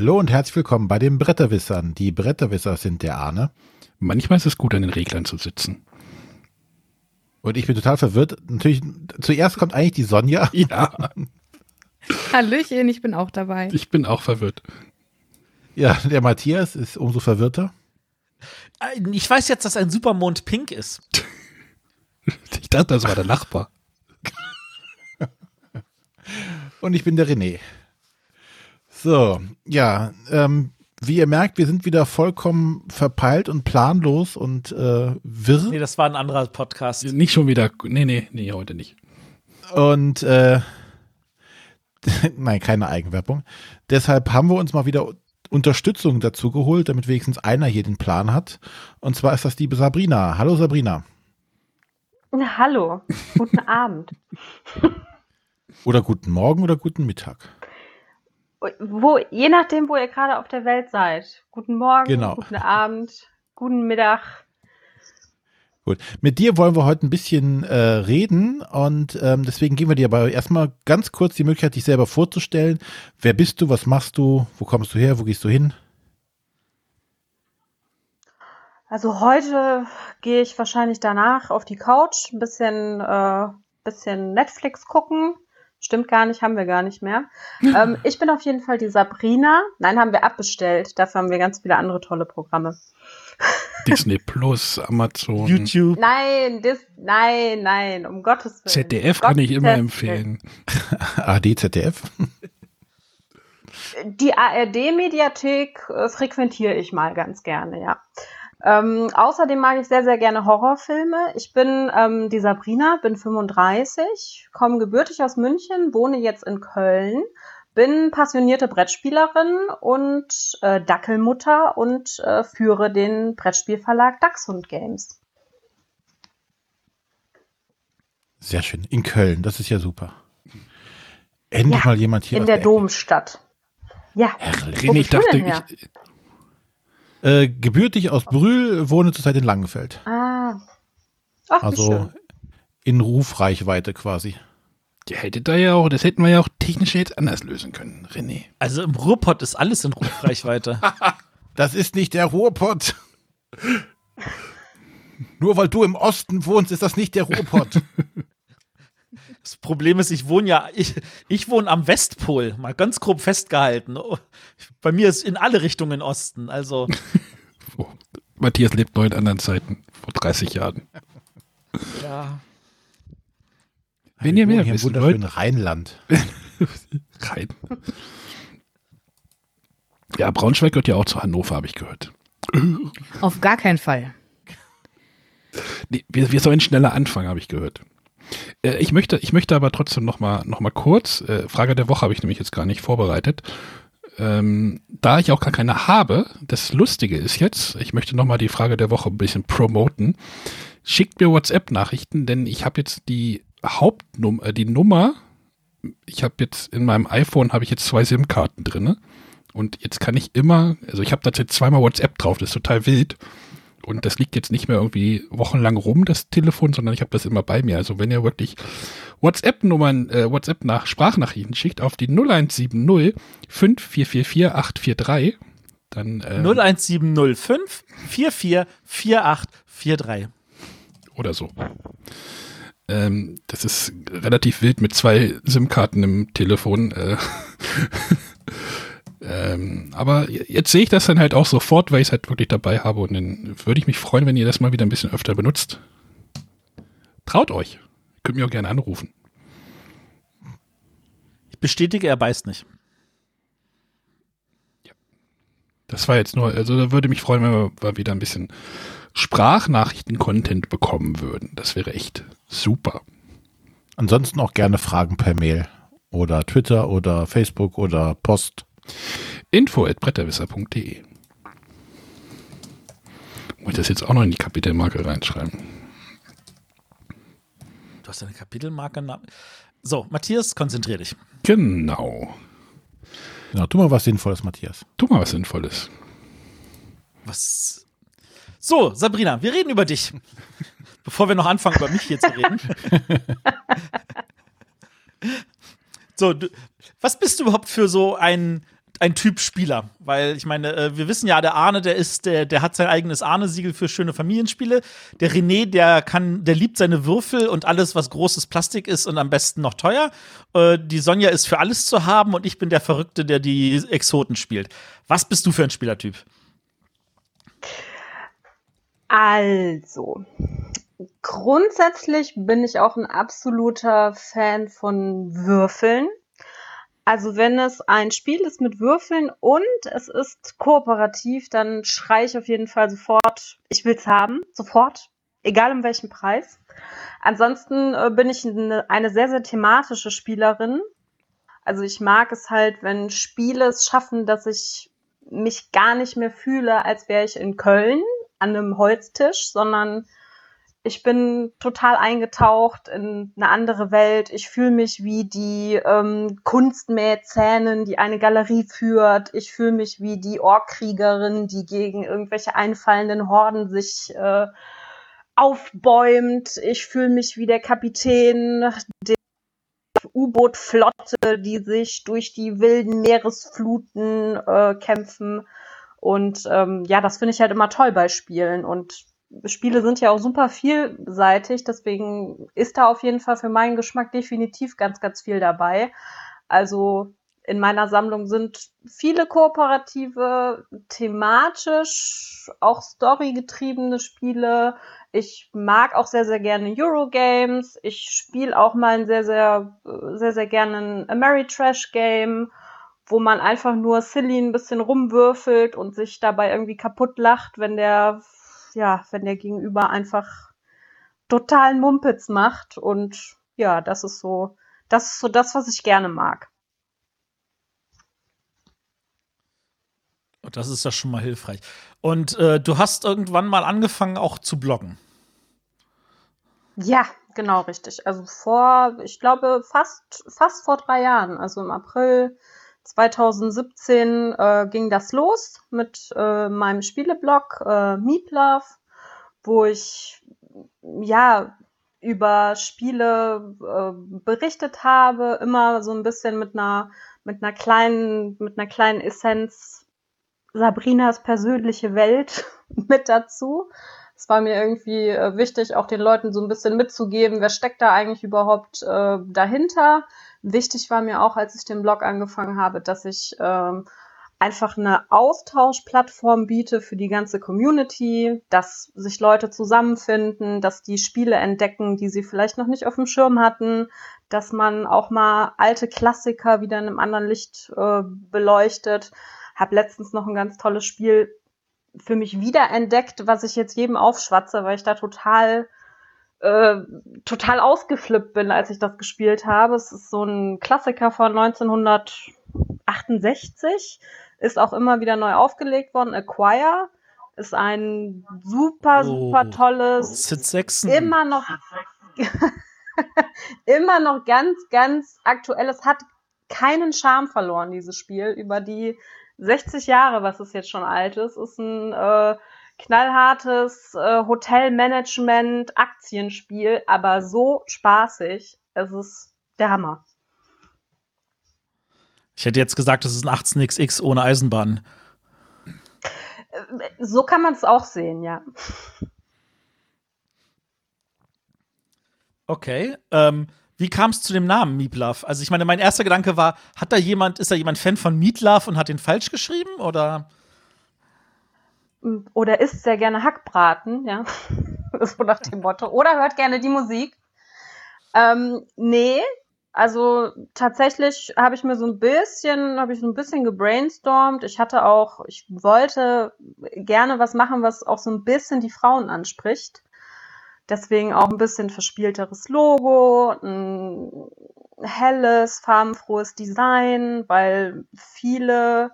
Hallo und herzlich willkommen bei den Bretterwissern. Die Bretterwisser sind der Arne. Manchmal ist es gut, an den Reglern zu sitzen. Und ich bin total verwirrt. Natürlich, zuerst kommt eigentlich die Sonja. Ja. Hallöchen, ich bin auch dabei. Ich bin auch verwirrt. Ja, der Matthias ist umso verwirrter. Äh, ich weiß jetzt, dass ein Supermond pink ist. Ich dachte, das war der Nachbar. Und ich bin der René. So, ja, ähm, wie ihr merkt, wir sind wieder vollkommen verpeilt und planlos und äh, wirr. Nee, das war ein anderer Podcast. Nicht schon wieder. Nee, nee, nee, heute nicht. Und äh, nein, keine Eigenwerbung. Deshalb haben wir uns mal wieder Unterstützung dazu geholt, damit wenigstens einer hier den Plan hat. Und zwar ist das die Sabrina. Hallo Sabrina. Na, hallo, guten Abend. Oder guten Morgen oder guten Mittag. Wo, je nachdem, wo ihr gerade auf der Welt seid. Guten Morgen, Genau. guten Abend, guten Mittag. Gut. Mit dir wollen wir heute ein bisschen äh, reden und ähm, deswegen geben wir dir aber erstmal ganz kurz die Möglichkeit, dich selber vorzustellen. Wer bist du? Was machst du? Wo kommst du her? Wo gehst du hin? Also heute gehe ich wahrscheinlich danach auf die Couch, ein bisschen, äh, bisschen Netflix gucken. Stimmt gar nicht, haben wir gar nicht mehr. ähm, ich bin auf jeden Fall die Sabrina. Nein, haben wir abbestellt. Dafür haben wir ganz viele andere tolle Programme. Disney Plus, Amazon. YouTube. Nein, das, nein, nein, um Gottes Willen. ZDF Um kann ich immer empfehlen. AD, ZDF. Die ARD-Mediathek äh, frequentiere ich mal ganz gerne, ja. Ähm, außerdem mag ich sehr, sehr gerne Horrorfilme. Ich bin ähm, die Sabrina, bin 35, komme gebürtig aus München, wohne jetzt in Köln, bin passionierte Brettspielerin und äh, Dackelmutter und äh, führe den Brettspielverlag Dachshund Games. Sehr schön. In Köln, das ist ja super. Endlich Ja, mal jemand hier. in der Ecke. Domstadt. Ja. Herrlich. Ich dachte, ich, Äh, gebürtig aus Brühl, wohne zurzeit in Langenfeld. Ah. Ach, Also schön. in Rufreichweite quasi. ihr hättet da ja auch, das hätten wir ja auch technisch jetzt anders lösen können, René. Also im Ruhrpott ist alles in Rufreichweite. Das ist nicht der Ruhrpott. Nur weil du im Osten wohnst, ist das nicht der Ruhrpott. Das Problem ist, ich wohne ja, ich, ich wohne am Westpol, mal ganz grob festgehalten. Oh, Bei mir ist in alle Richtungen Osten. Also, Oh, Matthias lebt noch in anderen Zeiten, vor 30 Jahren. ja. Wenn ihr mehr wissen wollt, Rheinland. rein. Ja, Braunschweig gehört ja auch zu Hannover, habe ich gehört. Auf gar keinen Fall. Nee, wir, wir sollen schneller anfangen, habe ich gehört. Äh, ich, möchte, ich möchte aber trotzdem noch mal, noch mal kurz, äh, Frage der Woche habe ich nämlich jetzt gar nicht vorbereitet. Ähm, da ich auch gar keine habe, das Lustige ist jetzt, ich möchte noch mal die Frage der Woche ein bisschen promoten. Schickt mir WhatsApp-Nachrichten, denn ich habe jetzt die Hauptnummer, äh, die Nummer, ich habe jetzt in meinem iPhone habe ich jetzt zwei SIM-Karten drinne und jetzt kann ich immer, also ich habe da jetzt zweimal WhatsApp drauf, das ist total wild. Und das liegt jetzt nicht mehr irgendwie wochenlang rum, das Telefon, sondern ich habe das immer bei mir. Also wenn ihr wirklich WhatsApp-Nummern, äh, WhatsApp nach Sprachnachrichten schickt auf die 0170 5444 843, dann äh, 01705 444843. oder so. Ähm, das ist relativ wild mit zwei SIM-Karten im Telefon. Äh, ähm, aber jetzt sehe ich das dann halt auch sofort, weil ich es halt wirklich dabei habe und dann würde ich mich freuen, wenn ihr das mal wieder ein bisschen öfter benutzt. Traut euch. Könnt mir auch gerne anrufen. Ich bestätige, er beißt nicht. Das war jetzt nur, also da würde mich freuen, wenn wir mal wieder ein bisschen Sprachnachrichten-Content bekommen würden. Das wäre echt super. Ansonsten auch gerne Fragen per Mail oder Twitter oder Facebook oder Post. Info at bretterwisser.de Muss ich das jetzt auch noch in die Kapitelmarke reinschreiben? Du hast eine Kapitelmarke. So, Matthias, konzentrier dich. Genau. Genau, tu mal was Sinnvolles, Matthias. Tu mal was Sinnvolles. Was? So, Sabrina, wir reden über dich. Bevor wir noch anfangen, über mich hier zu reden. so, du, was bist du überhaupt für so ein ein Typ Spieler, weil ich meine, äh, wir wissen ja, der Arne, der ist, der, der hat sein eigenes Arne-Siegel für schöne Familienspiele. Der René, der kann, der liebt seine Würfel und alles, was großes Plastik ist und am besten noch teuer. Äh, die Sonja ist für alles zu haben und ich bin der Verrückte, der die Exoten spielt. Was bist du für ein Spielertyp? Also, grundsätzlich bin ich auch ein absoluter Fan von Würfeln. Also wenn es ein Spiel ist mit Würfeln und es ist kooperativ, dann schreie ich auf jeden Fall sofort, ich will's haben, sofort, egal um welchen Preis. Ansonsten äh, bin ich eine, eine sehr, sehr thematische Spielerin. Also ich mag es halt, wenn Spiele es schaffen, dass ich mich gar nicht mehr fühle, als wäre ich in Köln an einem Holztisch, sondern ich bin total eingetaucht in eine andere Welt. Ich fühle mich wie die ähm, Kunstmäzenin, die eine Galerie führt. Ich fühle mich wie die Orkkriegerin, die gegen irgendwelche einfallenden Horden sich äh, aufbäumt. Ich fühle mich wie der Kapitän der U-Boot-Flotte, die sich durch die wilden Meeresfluten äh, kämpfen. Und ähm, ja, das finde ich halt immer toll bei Spielen. Und Spiele sind ja auch super vielseitig, deswegen ist da auf jeden Fall für meinen Geschmack definitiv ganz, ganz viel dabei. Also in meiner Sammlung sind viele kooperative, thematisch, auch storygetriebene Spiele. Ich mag auch sehr, sehr gerne Eurogames. Ich spiele auch mal ein sehr, sehr, sehr, sehr gerne ein Ameritrash-Game, wo man einfach nur silly ein bisschen rumwürfelt und sich dabei irgendwie kaputt lacht, wenn der ja, wenn der Gegenüber einfach totalen Mumpitz macht und ja, das ist so, das ist so das, was ich gerne mag. Das ist ja schon mal hilfreich. Und äh, du hast irgendwann mal angefangen, auch zu bloggen. Ja, genau, richtig. Also vor, ich glaube, fast, fast vor drei Jahren, also im April 2017 äh, ging das los mit äh, meinem Spieleblog äh, Meeplove, wo ich ja über Spiele äh, berichtet habe, immer so ein bisschen mit einer mit einer kleinen mit einer kleinen Essenz Sabrinas persönliche Welt mit dazu. Es war mir irgendwie äh, wichtig, auch den Leuten so ein bisschen mitzugeben, wer steckt da eigentlich überhaupt äh, dahinter Wichtig war mir auch, als ich den Blog angefangen habe, dass ich ähm, einfach eine Austauschplattform biete für die ganze Community, dass sich Leute zusammenfinden, dass die Spiele entdecken, die sie vielleicht noch nicht auf dem Schirm hatten, dass man auch mal alte Klassiker wieder in einem anderen Licht äh, beleuchtet. Hab letztens noch ein ganz tolles Spiel für mich wiederentdeckt, was ich jetzt jedem aufschwatze, weil ich da total äh, total ausgeflippt bin, als ich das gespielt habe. Es ist so ein Klassiker von 1968, ist auch immer wieder neu aufgelegt worden. Acquire ist ein super, super oh. tolles, Sid Sexton. immer noch, immer noch ganz, ganz aktuelles, hat keinen Charme verloren, dieses Spiel. Über die 60 Jahre, was es jetzt schon alt ist, ist ein äh, knallhartes äh, Hotelmanagement, Aktienspiel, aber so spaßig. Es ist der Hammer. Ich hätte jetzt gesagt, das ist ein 18XX ohne Eisenbahn. Äh, so kann man es auch sehen, ja. Okay. Ähm, wie kam es zu dem Namen Meatloaf? Also ich meine, mein erster Gedanke war, hat da jemand, ist da jemand Fan von Meatloaf und hat den falsch geschrieben oder? oder isst sehr gerne Hackbraten, ja, so nach dem Motto, oder hört gerne die Musik. Ähm, nee, also tatsächlich habe ich mir so ein bisschen, habe ich so ein bisschen gebrainstormt. Ich hatte auch, ich wollte gerne was machen, was auch so ein bisschen die Frauen anspricht. Deswegen auch ein bisschen verspielteres Logo, ein helles, farbenfrohes Design, weil viele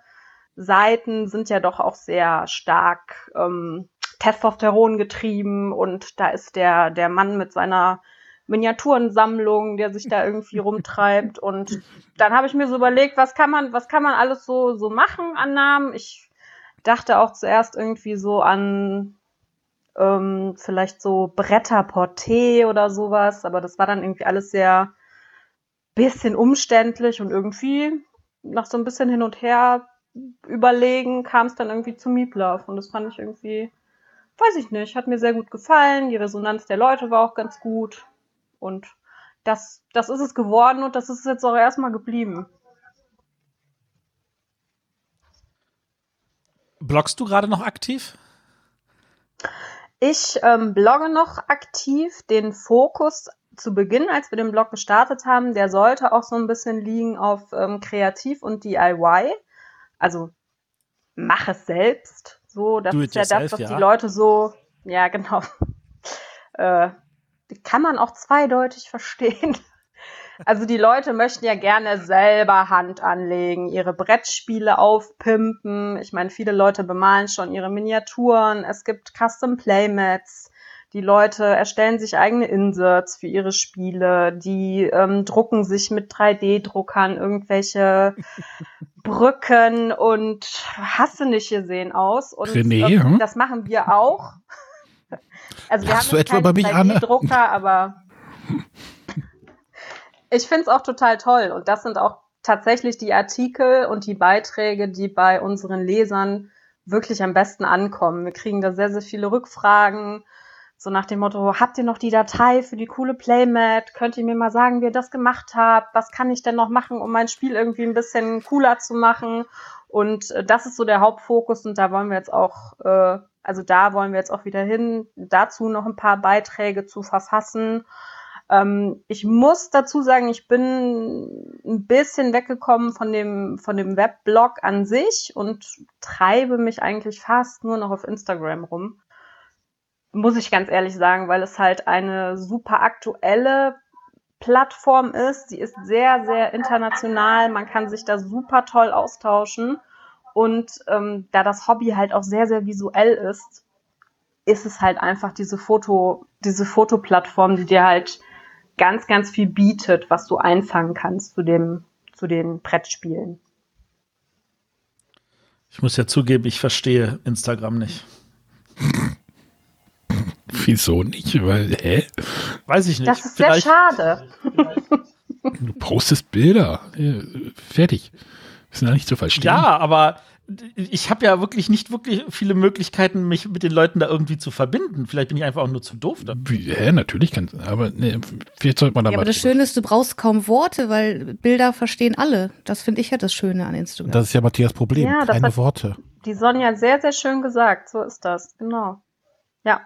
Seiten sind ja doch auch sehr stark ähm, Testosteron getrieben und da ist der, der Mann mit seiner Miniaturensammlung, der sich da irgendwie rumtreibt. Und dann habe ich mir so überlegt, was kann man, was kann man alles so, so machen an Namen? Ich dachte auch zuerst irgendwie so an ähm, vielleicht so Bretterporté oder sowas, aber das war dann irgendwie alles sehr bisschen umständlich und irgendwie nach so ein bisschen hin und her überlegen, kam es dann irgendwie zu Meatloaf. Und das fand ich irgendwie, weiß ich nicht, hat mir sehr gut gefallen. Die Resonanz der Leute war auch ganz gut. Und das, das ist es geworden und das ist jetzt auch erstmal geblieben. Bloggst du gerade noch aktiv? Ich ähm, blogge noch aktiv. Den Fokus zu Beginn, als wir den Blog gestartet haben, der sollte auch so ein bisschen liegen auf ähm, Kreativ und DIY. Also mach es selbst. So, das Do ist ja yourself, das, was ja. die Leute so, ja genau. äh, kann man auch zweideutig verstehen. Also die Leute möchten ja gerne selber Hand anlegen, ihre Brettspiele aufpimpen. Ich meine, viele Leute bemalen schon ihre Miniaturen. Es gibt Custom Playmats. Die Leute erstellen sich eigene Inserts für ihre Spiele. Die ähm, drucken sich mit 3D-Druckern irgendwelche Brücken und hast du nicht gesehen aus. Und René, hm? das machen wir auch. Also wir Lachst haben du etwa über mich, Anne? 3D-Drucker, aber ich finde es auch total toll. Und das sind auch tatsächlich die Artikel und die Beiträge, die bei unseren Lesern wirklich am besten ankommen. Wir kriegen da sehr, sehr viele Rückfragen. So nach dem Motto, habt ihr noch die Datei für die coole Playmat? Könnt ihr mir mal sagen, wie ihr das gemacht habt? Was kann ich denn noch machen, um mein Spiel irgendwie ein bisschen cooler zu machen? Und äh, das ist so der Hauptfokus und da wollen wir jetzt auch, äh, also da wollen wir jetzt auch wieder hin, dazu noch ein paar Beiträge zu verfassen. Ähm, ich muss dazu sagen, ich bin ein bisschen weggekommen von dem, von dem Webblog an sich und treibe mich eigentlich fast nur noch auf Instagram rum. Muss ich ganz ehrlich sagen, weil es halt eine super aktuelle Plattform ist. Sie ist sehr, sehr international. Man kann sich da super toll austauschen. Und ähm, da das Hobby halt auch sehr, sehr visuell ist, ist es halt einfach diese Foto, diese Fotoplattform, die dir halt ganz, ganz viel bietet, was du einfangen kannst zu dem, zu den Brettspielen. Ich muss ja zugeben, ich verstehe Instagram nicht. Wieso nicht? Weil, hä? Weiß ich nicht. Das ist sehr Vielleicht, schade. Du postest Bilder. Ja, fertig. Ist ja nicht zu verstehen. ja, aber ich habe ja wirklich nicht wirklich viele Möglichkeiten, mich mit den Leuten da irgendwie zu verbinden. Vielleicht bin ich einfach auch nur zu doof. Wie, hä, natürlich kann aber ne, vielleicht sollte man da Ja, mal. aber das Schöne ist, du brauchst kaum Worte, weil Bilder verstehen alle. Das finde ich ja das Schöne an Instagram. Das ist ja Matthias Problem. Ja, das Keine hat- Worte. Die Sonja sehr, sehr schön gesagt. So ist das. Genau. Ja.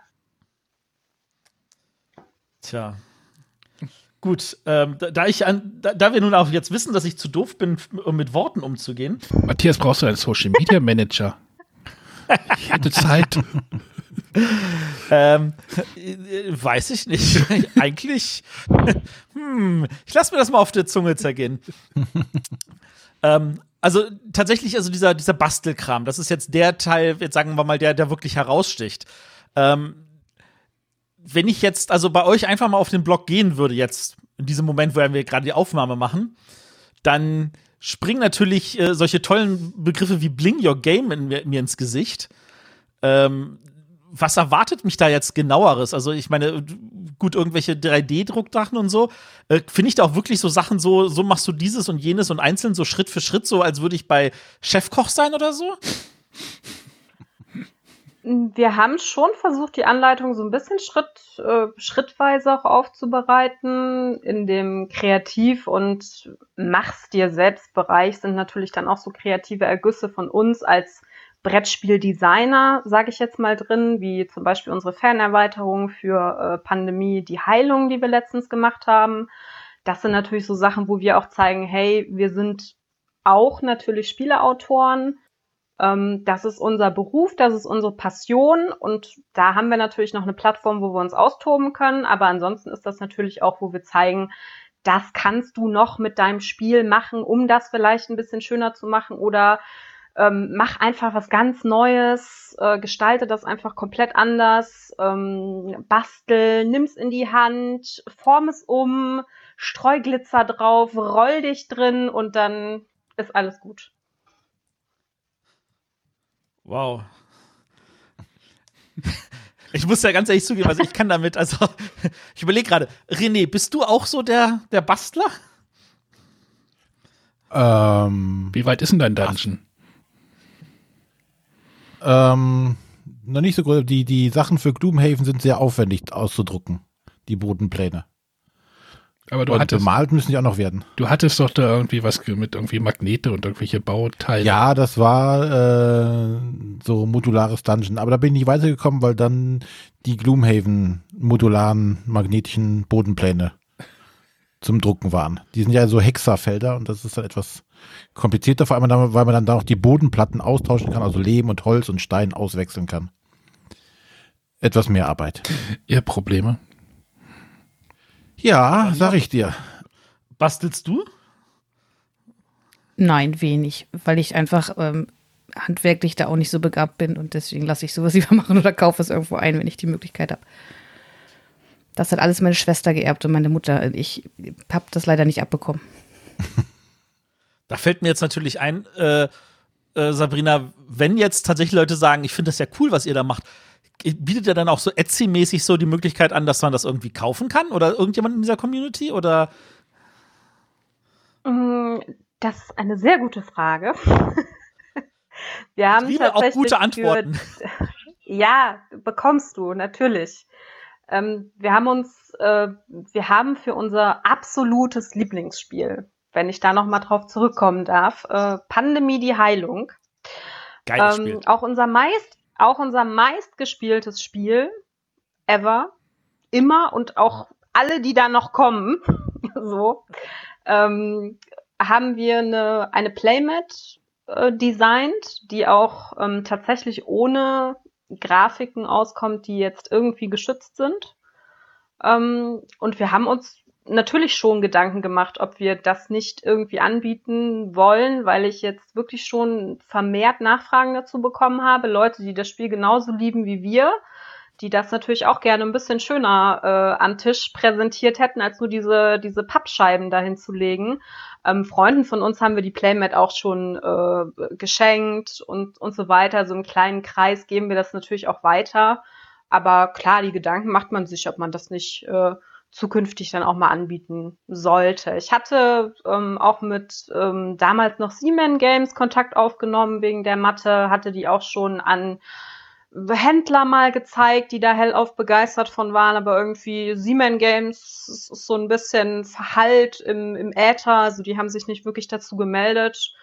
Tja. Gut, ähm, da, da ich an, da, da wir nun auch jetzt wissen, dass ich zu doof bin, um mit Worten umzugehen, Matthias, brauchst du einen Social Media Manager? Ich hätte Zeit. ähm, äh, weiß ich nicht. Eigentlich, hm, ich lasse mir das mal auf der Zunge zergehen. ähm, also tatsächlich, also dieser, dieser Bastelkram, das ist jetzt der Teil, jetzt sagen wir mal, der, der wirklich heraussticht. Ähm, wenn ich jetzt also bei euch einfach mal auf den Blog gehen würde, jetzt in diesem Moment, wo wir gerade die Aufnahme machen, dann springen natürlich äh, solche tollen Begriffe wie Bling Your Game in mir, ins Gesicht. Ähm, was erwartet mich da jetzt genaueres? Also ich meine, gut, irgendwelche 3D-Druckdachen und so. Äh, Finde ich da auch wirklich so Sachen so, so machst du dieses und jenes und einzeln so Schritt für Schritt, so als würde ich bei Chefkoch sein oder so? Wir haben schon versucht, die Anleitung so ein bisschen Schritt, äh, schrittweise auch aufzubereiten. In dem Kreativ- und Mach's dir selbst Bereich sind natürlich dann auch so kreative Ergüsse von uns als Brettspieldesigner, sage ich jetzt mal drin, wie zum Beispiel unsere Fernerweiterung für äh, Pandemie, die Heilung, die wir letztens gemacht haben. Das sind natürlich so Sachen, wo wir auch zeigen, hey, wir sind auch natürlich Spieleautoren. Ähm, das ist unser Beruf, das ist unsere Passion und da haben wir natürlich noch eine Plattform, wo wir uns austoben können. Aber ansonsten ist das natürlich auch, wo wir zeigen, das kannst du noch mit deinem Spiel machen, um das vielleicht ein bisschen schöner zu machen oder ähm, mach einfach was ganz Neues, äh, gestalte das einfach komplett anders, ähm, bastel, nimm's in die Hand, form es um, streu Glitzer drauf, roll dich drin und dann ist alles gut. Wow. Ich muss ja ganz ehrlich zugeben, also ich kann damit, also ich überlege gerade, René, bist du auch so der, der Bastler? Ähm, Wie weit ist denn dein Dungeon? Ähm, noch nicht so groß. Die, die Sachen für Gloomhaven sind sehr aufwendig auszudrucken. Die Bodenpläne. Aber du Und hattest, bemalt müssen die auch noch werden. du hattest doch da irgendwie was mit irgendwie Magnete und irgendwelche Bauteile. Ja, das war äh, so modulares Dungeon. Aber da bin ich nicht weitergekommen, weil dann die Gloomhaven modularen magnetischen Bodenpläne zum Drucken waren. Die sind ja so Hexafelder und das ist dann etwas komplizierter, vor allem dann, weil man dann da auch die Bodenplatten austauschen kann, also Lehm und Holz und Stein auswechseln kann. Etwas mehr Arbeit. Ihr Probleme. Ja, sag ich dir. Bastelst du? Nein, wenig, weil ich einfach ähm, handwerklich da auch nicht so begabt bin und deswegen lasse ich sowas lieber machen oder kaufe es irgendwo ein, wenn ich die Möglichkeit habe. Das hat alles meine Schwester geerbt und meine Mutter. Ich habe das leider nicht abbekommen. Da fällt mir jetzt natürlich ein, äh, äh, Sabrina, wenn jetzt tatsächlich Leute sagen, ich finde das ja cool, was ihr da macht, bietet ihr dann auch so Etsy-mäßig so die Möglichkeit an, dass man das irgendwie kaufen kann? Oder irgendjemand in dieser Community? Oder Mm, Das ist eine sehr gute Frage. Wir haben ich liebe auch gute für- Antworten. Ja, bekommst du, natürlich. Ähm, wir haben uns, äh, wir haben für unser absolutes Lieblingsspiel, wenn ich da nochmal drauf zurückkommen darf, äh, Pandemie die Heilung. Geiles Ähm, Spiel. auch unser meist, auch unser meistgespieltes Spiel ever, immer und auch alle, die da noch kommen, so, ähm, haben wir eine, eine Playmat äh, designt, die auch ähm, tatsächlich ohne Grafiken auskommt, die jetzt irgendwie geschützt sind. Ähm, und wir haben uns natürlich schon Gedanken gemacht, ob wir das nicht irgendwie anbieten wollen, weil ich jetzt wirklich schon vermehrt Nachfragen dazu bekommen habe. Leute, die das Spiel genauso lieben wie wir, die das natürlich auch gerne ein bisschen schöner äh, am Tisch präsentiert hätten, als nur diese, diese Pappscheiben dahin zu legen. Ähm, Freunden von uns haben wir die Playmat auch schon äh, geschenkt und, und so weiter. So im kleinen Kreis geben wir das natürlich auch weiter. Aber klar, die Gedanken macht man sich, ob man das nicht äh, zukünftig dann auch mal anbieten sollte. Ich hatte ähm, auch mit ähm, damals noch Seaman Games Kontakt aufgenommen wegen der Matte, hatte die auch schon an Händler mal gezeigt, die da hellauf begeistert von waren, aber irgendwie Seaman Games ist so ein bisschen verhallt im, im Äther, also die haben sich nicht wirklich dazu gemeldet.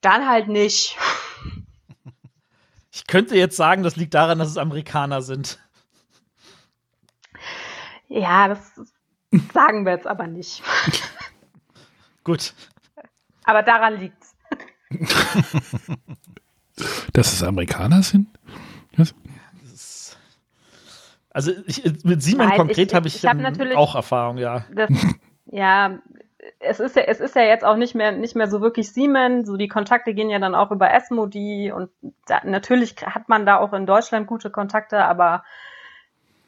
Dann halt nicht. Ich könnte jetzt sagen, das liegt daran, dass es Amerikaner sind. Ja, das sagen wir jetzt aber nicht. Gut. Aber daran liegt's. Dass es Amerikaner sind? Was? Also ich, mit Simon Nein, konkret ich- habe ich, ich hab ähm, natürlich- auch Erfahrung, ja. Das, ja, es ist ja, es ist ja jetzt auch nicht mehr, nicht mehr so wirklich Siemens. So die Kontakte gehen ja dann auch über Esmodi und da, natürlich hat man da auch in Deutschland gute Kontakte, aber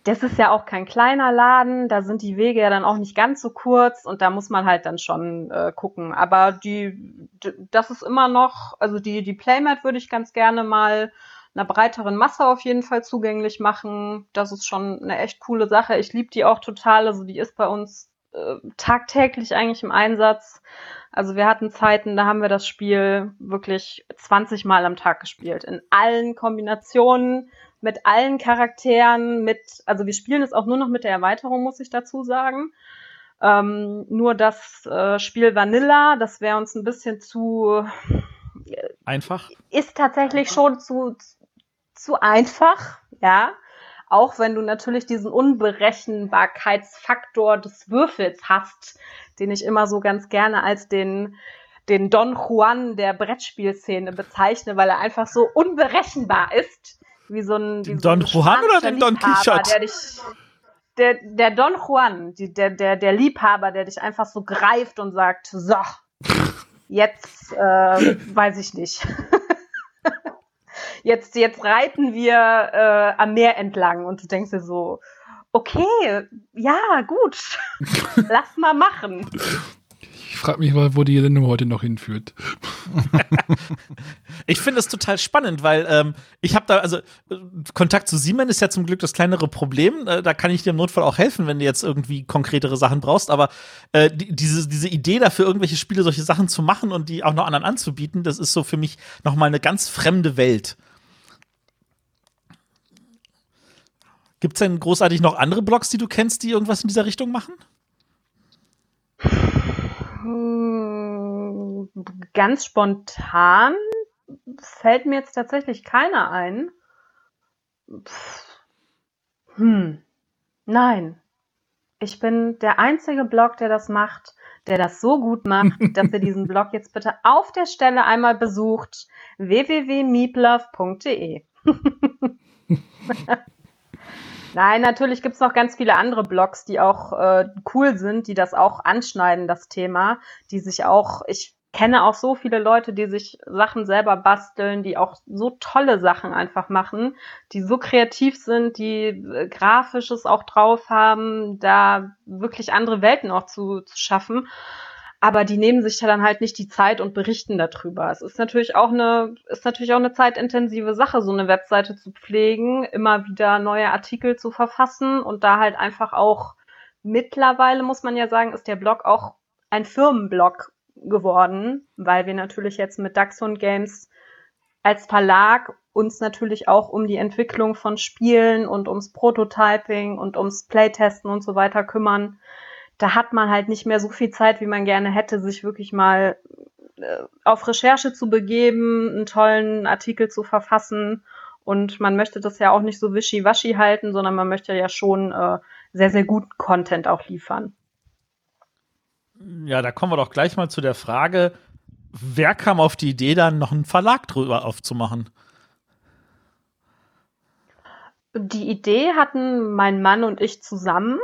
das ist ja auch kein kleiner Laden. Da sind die Wege ja dann auch nicht ganz so kurz und da muss man halt dann schon äh, gucken. Aber die, das ist immer noch, also die, die Playmat würde ich ganz gerne mal einer breiteren Masse auf jeden Fall zugänglich machen. Das ist schon eine echt coole Sache. Ich liebe die auch total. Also die ist bei uns äh, tagtäglich eigentlich im Einsatz. Also wir hatten Zeiten, da haben wir das Spiel wirklich 20 Mal am Tag gespielt. In allen Kombinationen, mit allen Charakteren, mit, also wir spielen es auch nur noch mit der Erweiterung, muss ich dazu sagen. Ähm, nur das äh, Spiel Vanilla, das wäre uns ein bisschen zu, Einfach. ist tatsächlich schon zu, zu einfach, ja. Auch wenn du natürlich diesen Unberechenbarkeitsfaktor des Würfels hast, den ich immer so ganz gerne als den, den Don Juan der Brettspielszene bezeichne, weil er einfach so unberechenbar ist. Wie so ein, wie Den so ein Don Juan oder den Don Quixote? Der dich, der, der Don Juan, die, der, der, der Liebhaber, der dich einfach so greift und sagt, so, jetzt äh, weiß ich nicht. jetzt, jetzt reiten wir äh, am Meer entlang und du denkst dir so, okay, ja, gut, lass mal machen. Ich frage mich mal, wo die Sendung heute noch hinführt. ich finde es total spannend, weil ähm, ich habe da, also Kontakt zu Siemens ist ja zum Glück das kleinere Problem. Äh, da kann ich dir im Notfall auch helfen, wenn du jetzt irgendwie konkretere Sachen brauchst. Aber äh, die, diese, diese Idee dafür, irgendwelche Spiele, solche Sachen zu machen und die auch noch anderen anzubieten, das ist so für mich nochmal eine ganz fremde Welt. Gibt es denn großartig noch andere Blogs, die du kennst, die irgendwas in dieser Richtung machen? Ganz spontan fällt mir jetzt tatsächlich keiner ein. Pff. Hm. Nein. Ich bin der einzige Blog, der das macht, der das so gut macht, dass ihr diesen Blog jetzt bitte auf der Stelle einmal besucht. www.meeplove.de Nein, natürlich gibt's noch ganz viele andere Blogs, die auch äh, cool sind, die das auch anschneiden, das Thema, die sich auch, ich kenne auch so viele Leute, die sich Sachen selber basteln, die auch so tolle Sachen einfach machen, die so kreativ sind, die äh, grafisches auch drauf haben, da wirklich andere Welten auch zu, zu schaffen. Aber die nehmen sich da dann halt nicht die Zeit und berichten darüber. Es ist natürlich auch eine, ist natürlich auch eine zeitintensive Sache, so eine Webseite zu pflegen, immer wieder neue Artikel zu verfassen und da halt einfach auch mittlerweile muss man ja sagen, ist der Blog auch ein Firmenblog geworden, weil wir natürlich jetzt mit Daxon Games als Verlag uns natürlich auch um die Entwicklung von Spielen und ums Prototyping und ums Playtesten und so weiter kümmern. Da hat man halt nicht mehr so viel Zeit, wie man gerne hätte, sich wirklich mal äh, auf Recherche zu begeben, einen tollen Artikel zu verfassen. Und man möchte das ja auch nicht so wischiwaschi halten, sondern man möchte ja schon äh, sehr, sehr guten Content auch liefern. Ja, da kommen wir doch gleich mal zu der Frage, wer kam auf die Idee, dann noch einen Verlag drüber aufzumachen? Die Idee hatten mein Mann und ich zusammen.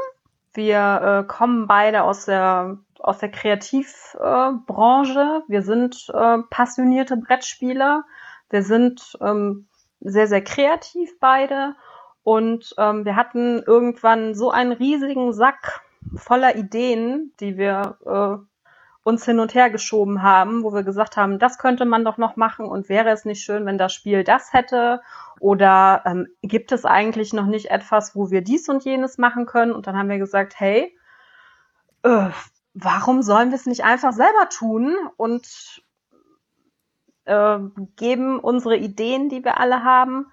Wir äh, kommen beide aus der aus der Kreativbranche. Äh, wir sind äh, passionierte Brettspieler. Wir sind ähm, sehr sehr kreativ beide und ähm, wir hatten irgendwann so einen riesigen Sack voller Ideen, die wir äh, uns hin und her geschoben haben, wo wir gesagt haben, das könnte man doch noch machen und wäre es nicht schön, wenn das Spiel das hätte oder ähm, gibt es eigentlich noch nicht etwas, wo wir dies und jenes machen können? Und dann haben wir gesagt, hey, äh, warum sollen wir es nicht einfach selber tun und äh, geben unsere Ideen, die wir alle haben,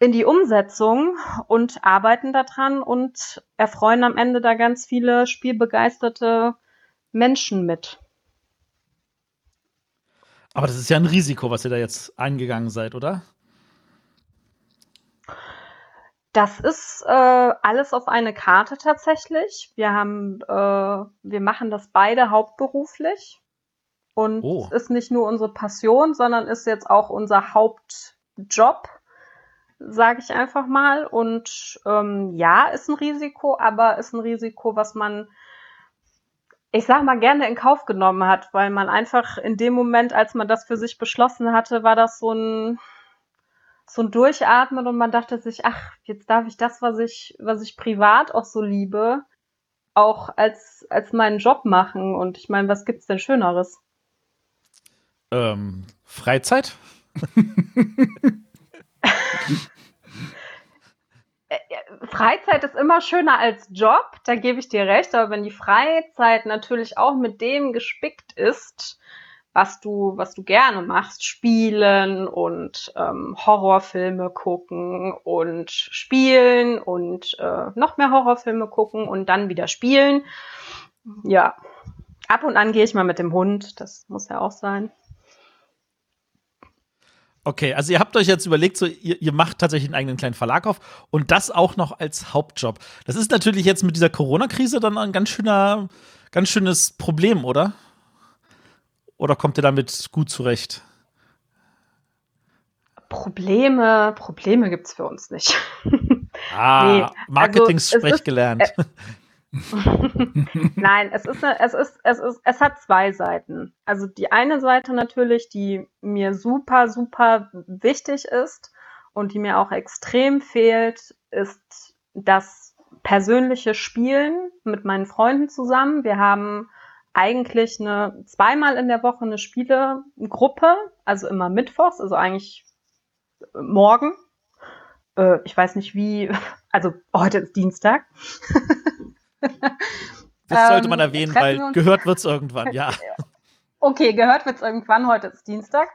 in die Umsetzung und arbeiten daran und erfreuen am Ende da ganz viele spielbegeisterte Menschen mit. Aber das ist ja ein Risiko, was ihr da jetzt eingegangen seid, oder? Das ist äh, alles auf eine Karte tatsächlich. Wir haben, äh, wir machen das beide hauptberuflich. Und Oh. es ist nicht nur unsere Passion, sondern ist jetzt auch unser Hauptjob, sage ich einfach mal. Und ähm, ja, ist ein Risiko, aber ist ein Risiko, was man, ich sag mal, gerne in Kauf genommen hat, weil man einfach in dem Moment, als man das für sich beschlossen hatte, war das so ein so ein Durchatmen und man dachte sich, ach, jetzt darf ich das, was ich, was ich privat auch so liebe, auch als, als meinen Job machen. Und ich meine, was gibt's denn Schöneres? Ähm, Freizeit? Freizeit ist immer schöner als Job, da gebe ich dir recht, aber wenn die Freizeit natürlich auch mit dem gespickt ist, was du, was du gerne machst, spielen und ähm, Horrorfilme gucken und spielen und äh, noch mehr Horrorfilme gucken und dann wieder spielen. Ja, ab und an gehe ich mal mit dem Hund, das muss ja auch sein. Okay, also ihr habt euch jetzt überlegt, so ihr, ihr macht tatsächlich einen eigenen kleinen Verlag auf und das auch noch als Hauptjob. Das ist natürlich jetzt mit dieser Corona-Krise dann ein ganz schöner, ganz schönes Problem, oder? Oder kommt ihr damit gut zurecht? Probleme, Probleme gibt's für uns nicht. Ah, Nee, also Marketing-Sprech es ist- gelernt. Nein, es ist, eine, es ist, es ist, es hat zwei Seiten. Also die eine Seite natürlich, die mir super, super wichtig ist und die mir auch extrem fehlt, ist das persönliche Spielen mit meinen Freunden zusammen. Wir haben eigentlich eine zweimal in der Woche eine Spielegruppe, also immer mittwochs, also eigentlich morgen. Äh, ich weiß nicht wie, also heute ist Dienstag. Das sollte ähm, man erwähnen, treffen weil gehört wird's irgendwann, ja. Okay, gehört wird's irgendwann, heute ist Dienstag.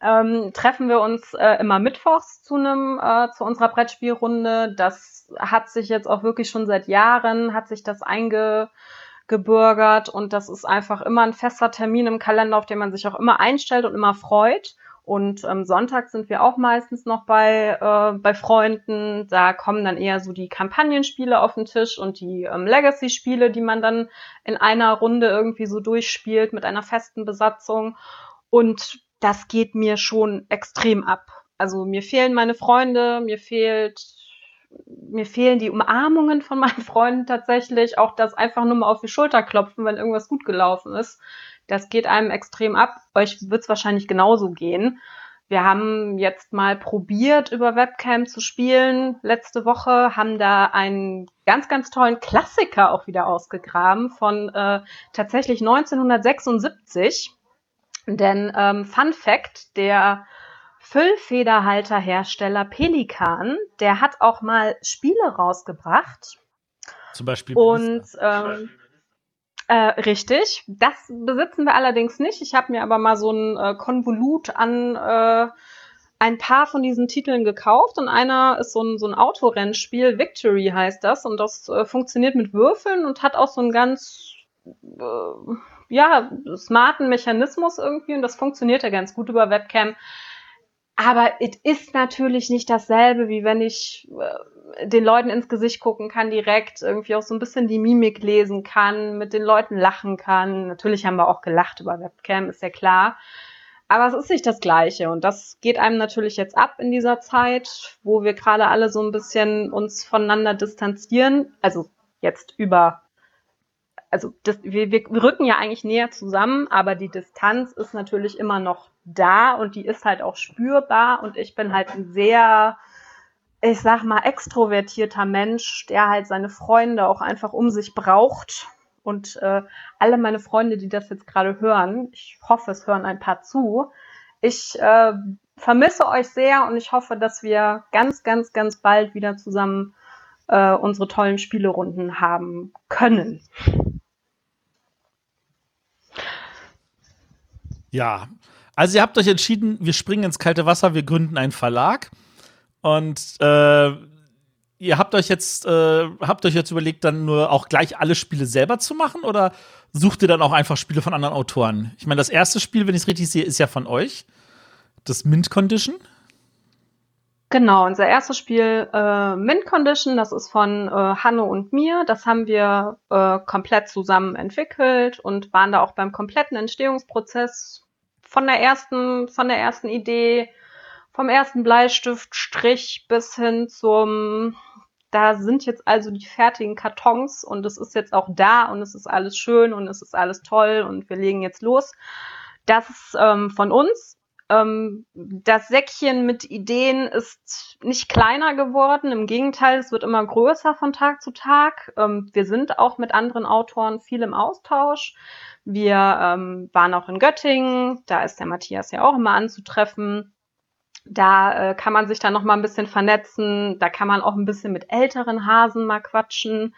ähm, treffen wir uns äh, immer mittwochs zu einem äh, zu unserer Brettspielrunde. Das hat sich jetzt auch wirklich schon seit Jahren hat sich das eingebürgert und das ist einfach immer ein fester Termin im Kalender, auf den man sich auch immer einstellt und immer freut. Und ähm, Sonntag sind wir auch meistens noch bei, äh, bei Freunden. Da kommen dann eher so die Kampagnenspiele auf den Tisch und die ähm, Legacy-Spiele, die man dann in einer Runde irgendwie so durchspielt mit einer festen Besatzung. Und das geht mir schon extrem ab. Also mir fehlen meine Freunde, mir fehlt mir fehlen die Umarmungen von meinen Freunden tatsächlich, auch das einfach nur mal auf die Schulter klopfen, wenn irgendwas gut gelaufen ist. Das geht einem extrem ab. Euch wird es wahrscheinlich genauso gehen. Wir haben jetzt mal probiert, über Webcam zu spielen. Letzte Woche haben da einen ganz, ganz tollen Klassiker auch wieder ausgegraben von äh, tatsächlich 1976. Denn ähm, Fun Fact, der Füllfederhalterhersteller Pelikan, der hat auch mal Spiele rausgebracht. Zum Beispiel. Und ähm, äh, richtig. Das besitzen wir allerdings nicht. Ich habe mir aber mal so ein äh, Konvolut an äh, ein paar von diesen Titeln gekauft und einer ist so ein, so ein Autorennspiel, Victory heißt das und das äh, funktioniert mit Würfeln und hat auch so einen ganz äh, ja, smarten Mechanismus irgendwie und das funktioniert ja ganz gut über Webcam. Aber es ist natürlich nicht dasselbe, wie wenn ich äh, den Leuten ins Gesicht gucken kann, direkt irgendwie auch so ein bisschen die Mimik lesen kann, mit den Leuten lachen kann. Natürlich haben wir auch gelacht über Webcam, ist ja klar. Aber es ist nicht das Gleiche und das geht einem natürlich jetzt ab in dieser Zeit, wo wir gerade alle so ein bisschen uns voneinander distanzieren. Also jetzt über also das, wir, wir rücken ja eigentlich näher zusammen, aber die Distanz ist natürlich immer noch da und die ist halt auch spürbar und ich bin halt ein sehr, ich sag mal, extrovertierter Mensch, der halt seine Freunde auch einfach um sich braucht. Und äh, alle meine Freunde, die das jetzt gerade hören, ich hoffe, es hören ein paar zu. Ich äh, vermisse euch sehr und ich hoffe, dass wir ganz, ganz, ganz bald wieder zusammen äh, unsere tollen Spielerunden haben können. Ja, also ihr habt euch entschieden, wir springen ins kalte Wasser, wir gründen einen Verlag und äh, ihr habt euch jetzt äh, habt euch jetzt überlegt, dann nur auch gleich alle Spiele selber zu machen oder sucht ihr dann auch einfach Spiele von anderen Autoren? Ich meine, das erste Spiel, wenn ich es richtig sehe, ist ja von euch, das Mint Condition. Genau, unser erstes Spiel äh, Mint Condition, das ist von äh, Hanno und mir. Das haben wir äh, komplett zusammen entwickelt und waren da auch beim kompletten Entstehungsprozess von der ersten, von der ersten Idee, vom ersten Bleistiftstrich bis hin zum, da sind jetzt also die fertigen Kartons und es ist jetzt auch da und es ist alles schön und es ist alles toll und wir legen jetzt los. Das ist ähm, von uns ähm, das Säckchen mit Ideen ist nicht kleiner geworden. Im Gegenteil, es wird immer größer von Tag zu Tag. Ähm, wir sind auch mit anderen Autoren viel im Austausch. Wir ähm, waren auch in Göttingen. Da ist der Matthias ja auch immer anzutreffen. Da äh, kann man sich dann noch mal ein bisschen vernetzen. Da kann man auch ein bisschen mit älteren Hasen mal quatschen,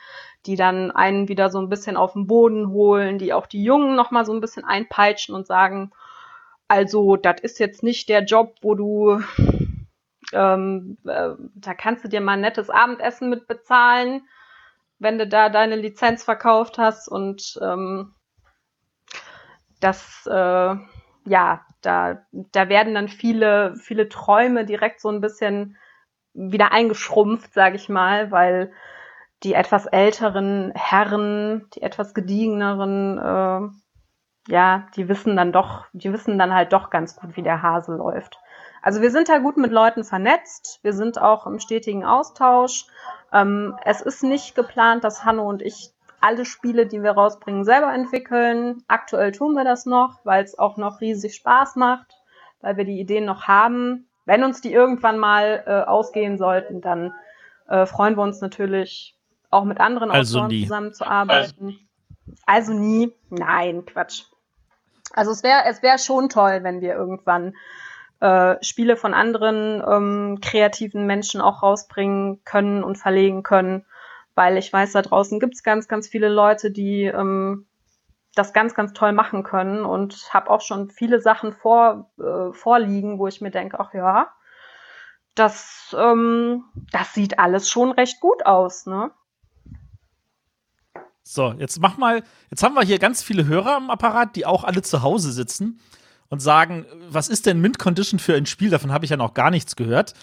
die dann einen wieder so ein bisschen auf den Boden holen, die auch die Jungen noch mal so ein bisschen einpeitschen und sagen, also, das ist jetzt nicht der Job, wo du, ähm, äh, da kannst du dir mal ein nettes Abendessen mit bezahlen, wenn du da deine Lizenz verkauft hast und ähm, das, äh, ja, da, da werden dann viele, viele Träume direkt so ein bisschen wieder eingeschrumpft, sage ich mal, weil die etwas älteren Herren, die etwas gediegeneren äh, ja, die wissen dann doch, die wissen dann halt doch ganz gut, wie der Hase läuft. Also wir sind da gut mit Leuten vernetzt, wir sind auch im stetigen Austausch. Ähm, es ist nicht geplant, dass Hanno und ich alle Spiele, die wir rausbringen, selber entwickeln. Aktuell tun wir das noch, weil es auch noch riesig Spaß macht, weil wir die Ideen noch haben. Wenn uns die irgendwann mal äh, ausgehen sollten, dann äh, freuen wir uns natürlich auch mit anderen also Autoren nie. zusammenzuarbeiten. Also nie. Nein, Quatsch. Also es wäre es wäre schon toll, wenn wir irgendwann äh, Spiele von anderen ähm, kreativen Menschen auch rausbringen können und verlegen können, weil ich weiß, da draußen gibt's ganz, ganz viele Leute, die ähm, das ganz, ganz toll machen können und habe auch schon viele Sachen vor, äh, vorliegen, wo ich mir denke, ach ja, das, ähm, das sieht alles schon recht gut aus, ne? So, jetzt mach mal, jetzt haben wir hier ganz viele Hörer am Apparat, die auch alle zu Hause sitzen und sagen, was ist denn Mint Condition für ein Spiel? Davon habe ich ja noch gar nichts gehört.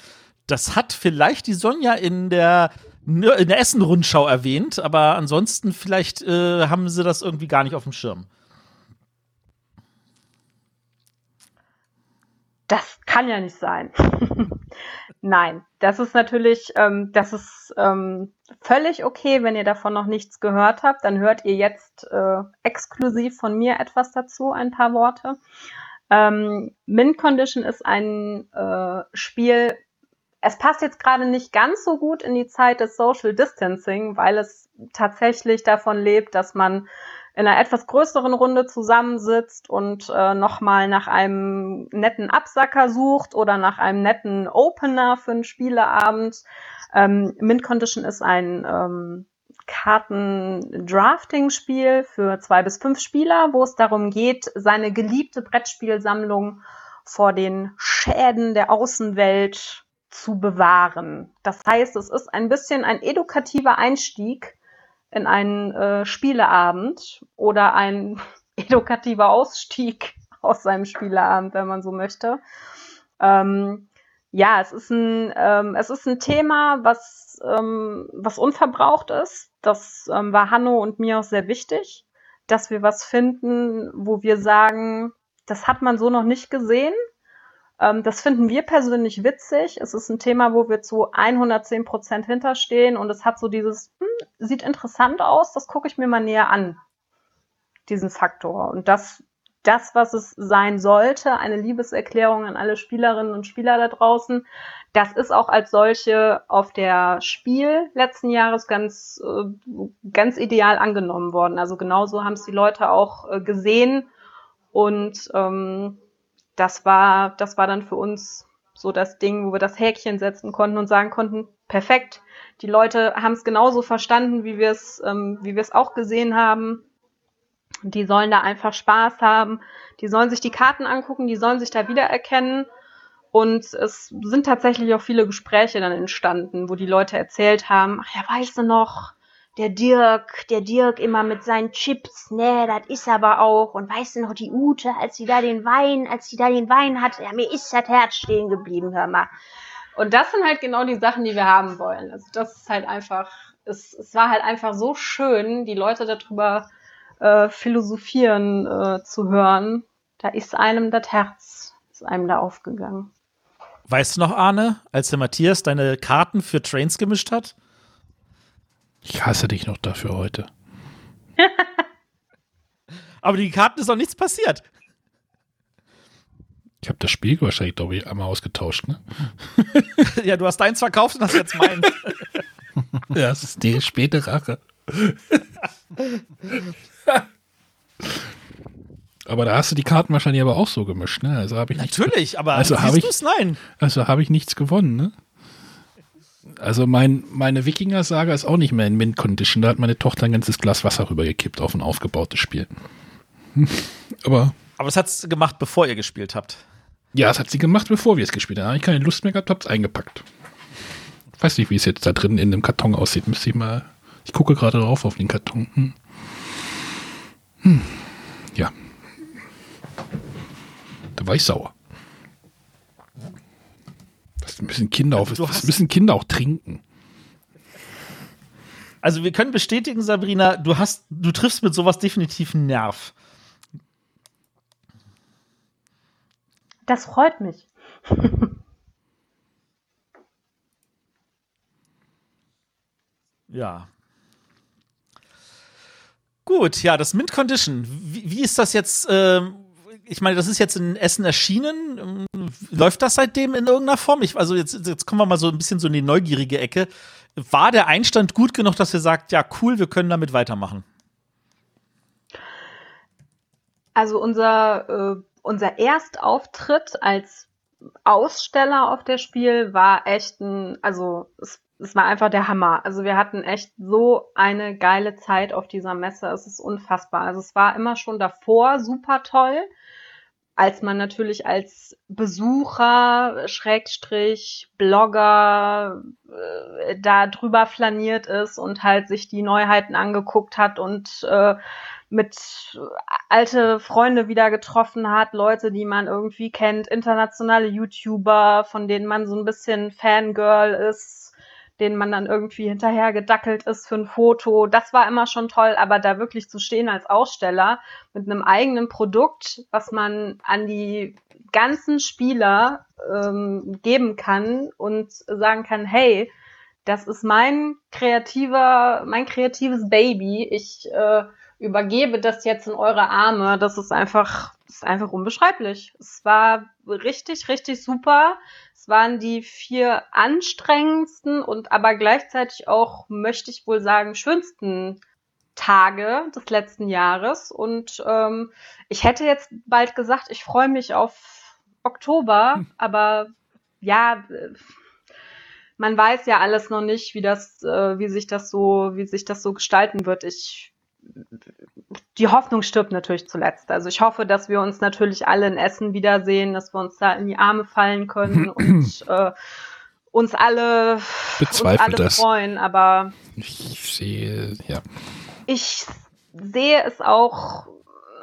Das hat vielleicht die Sonja in der in der Essen-Rundschau erwähnt, aber ansonsten vielleicht äh, haben sie das irgendwie gar nicht auf dem Schirm. Das kann ja nicht sein. Nein, das ist natürlich, ähm, das ist ähm, völlig okay, wenn ihr davon noch nichts gehört habt. Dann hört ihr jetzt äh, exklusiv von mir etwas dazu, ein paar Worte. Ähm, Mint Condition ist ein äh, Spiel, es passt jetzt gerade nicht ganz so gut in die Zeit des Social Distancing, weil es tatsächlich davon lebt, dass man in einer etwas größeren Runde zusammensitzt und äh, nochmal nach einem netten Absacker sucht oder nach einem netten Opener für einen Spieleabend. Ähm, Mint Condition ist ein ähm, Karten-Drafting-Spiel für zwei bis fünf Spieler, wo es darum geht, seine geliebte Brettspielsammlung vor den Schäden der Außenwelt zu bewahren. Das heißt, es ist ein bisschen ein edukativer Einstieg in einen äh, Spieleabend oder ein edukativer Ausstieg aus seinem Spieleabend, wenn man so möchte. Ähm, ja, es ist ein, ähm, es ist ein Thema, was, ähm, was unverbraucht ist. Das ähm, war Hanno und mir auch sehr wichtig, dass wir was finden, wo wir sagen, das hat man so noch nicht gesehen. Ähm, das finden wir persönlich witzig. Es ist ein Thema, wo wir zu 110 Prozent hinterstehen und es hat so dieses, hm, sieht interessant aus, das gucke ich mir mal näher an, diesen Faktor. Und das, das, was es sein sollte, eine Liebeserklärung an alle Spielerinnen und Spieler da draußen, das ist auch als solche auf der Spiel letzten Jahres ganz, äh, ganz ideal angenommen worden. Also genauso haben es die Leute auch äh, gesehen und ähm, das war, das war dann für uns so das Ding, wo wir das Häkchen setzen konnten und sagen konnten, perfekt. Die Leute haben es genauso verstanden, wie wir es, ähm, wie wir es auch gesehen haben. Die sollen da einfach Spaß haben. Die sollen sich die Karten angucken, die sollen sich da wiedererkennen. Und es sind tatsächlich auch viele Gespräche dann entstanden, wo die Leute erzählt haben, ach ja, weißt du noch, der Dirk, der Dirk immer mit seinen Chips, ne, das ist aber auch. Und weißt du noch, die Ute, als sie da den Wein, als sie da den Wein hatte, ja, mir ist das Herz stehen geblieben, hör mal. Und das sind halt genau die Sachen, die wir haben wollen. Also das ist halt einfach, es, es war halt einfach so schön, die Leute darüber äh, philosophieren äh, zu hören. Da ist einem das Herz, ist einem da aufgegangen. Weißt du noch, Arne, als der Matthias deine Karten für Trains gemischt hat? Ich hasse dich noch dafür heute. Aber die Karten ist doch nichts passiert. Ich habe das Spiel wahrscheinlich, glaube ich, einmal ausgetauscht, ne? ja, du hast deins verkauft und hast jetzt meins. ja, das ist die späte Rache. aber da hast du die Karten wahrscheinlich aber auch so gemischt, ne? Also habe ich Natürlich, nichts, aber also habe ich nein. Also habe ich nichts gewonnen, ne? Also mein, meine Wikinger-Saga ist auch nicht mehr in Mint-Condition. Da hat meine Tochter ein ganzes Glas Wasser rübergekippt auf ein aufgebautes Spiel. Aber. Aber es hat es gemacht, bevor ihr gespielt habt. Ja, es hat sie gemacht, bevor wir es gespielt haben. Da habe ich keine Lust mehr gehabt, hab's eingepackt. Ich weiß nicht, wie es jetzt da drin in dem Karton aussieht. Müsste ich mal. Ich gucke gerade drauf auf den Karton. Hm. Hm. Ja. Da war ich sauer. Das müssen Kinder auch, das müssen Kinder auch trinken. Also wir können bestätigen, Sabrina, du hast, du triffst mit sowas definitiv einen Nerv. Das freut mich. ja. Gut, ja, das Mint Condition. Wie, wie ist das jetzt? Ähm, ich meine, das ist jetzt in Essen erschienen. Läuft das seitdem in irgendeiner Form? Ich, also jetzt, jetzt kommen wir mal so ein bisschen so in die neugierige Ecke. War der Einstand gut genug, dass ihr sagt, ja, cool, wir können damit weitermachen? Also unser, äh, unser Erstauftritt als Aussteller auf der Spiel war echt ein, also es es war einfach der Hammer. Also wir hatten echt so eine geile Zeit auf dieser Messe. Es ist unfassbar. Also es war immer schon davor super toll, als man natürlich als Besucher, Schrägstrich, Blogger äh, da drüber flaniert ist und halt sich die Neuheiten angeguckt hat und äh, mit alte Freunde wieder getroffen hat, Leute, die man irgendwie kennt, internationale YouTuber, von denen man so ein bisschen Fangirl ist, denen man dann irgendwie hinterher gedackelt ist für ein Foto. Das war immer schon toll, aber da wirklich zu stehen als Aussteller mit einem eigenen Produkt, was man an die ganzen Spieler ähm, geben kann und sagen kann, hey, das ist mein kreativer, mein kreatives Baby. Ich äh, übergebe das jetzt in eure Arme. Das ist einfach, ist einfach unbeschreiblich. Es war richtig, richtig super. Es waren die vier anstrengendsten und aber gleichzeitig auch, möchte ich wohl sagen, schönsten Tage des letzten Jahres. Und ähm, ich hätte jetzt bald gesagt, ich freue mich auf Oktober, hm. aber ja, man weiß ja alles noch nicht, wie das, äh, wie sich das so, wie sich das so gestalten wird. Ich die Hoffnung stirbt natürlich zuletzt. Also ich hoffe, dass wir uns natürlich alle in Essen wiedersehen, dass wir uns da in die Arme fallen können und äh, uns alle, uns alle das. freuen. Aber ich sehe, ja. Ich sehe es auch.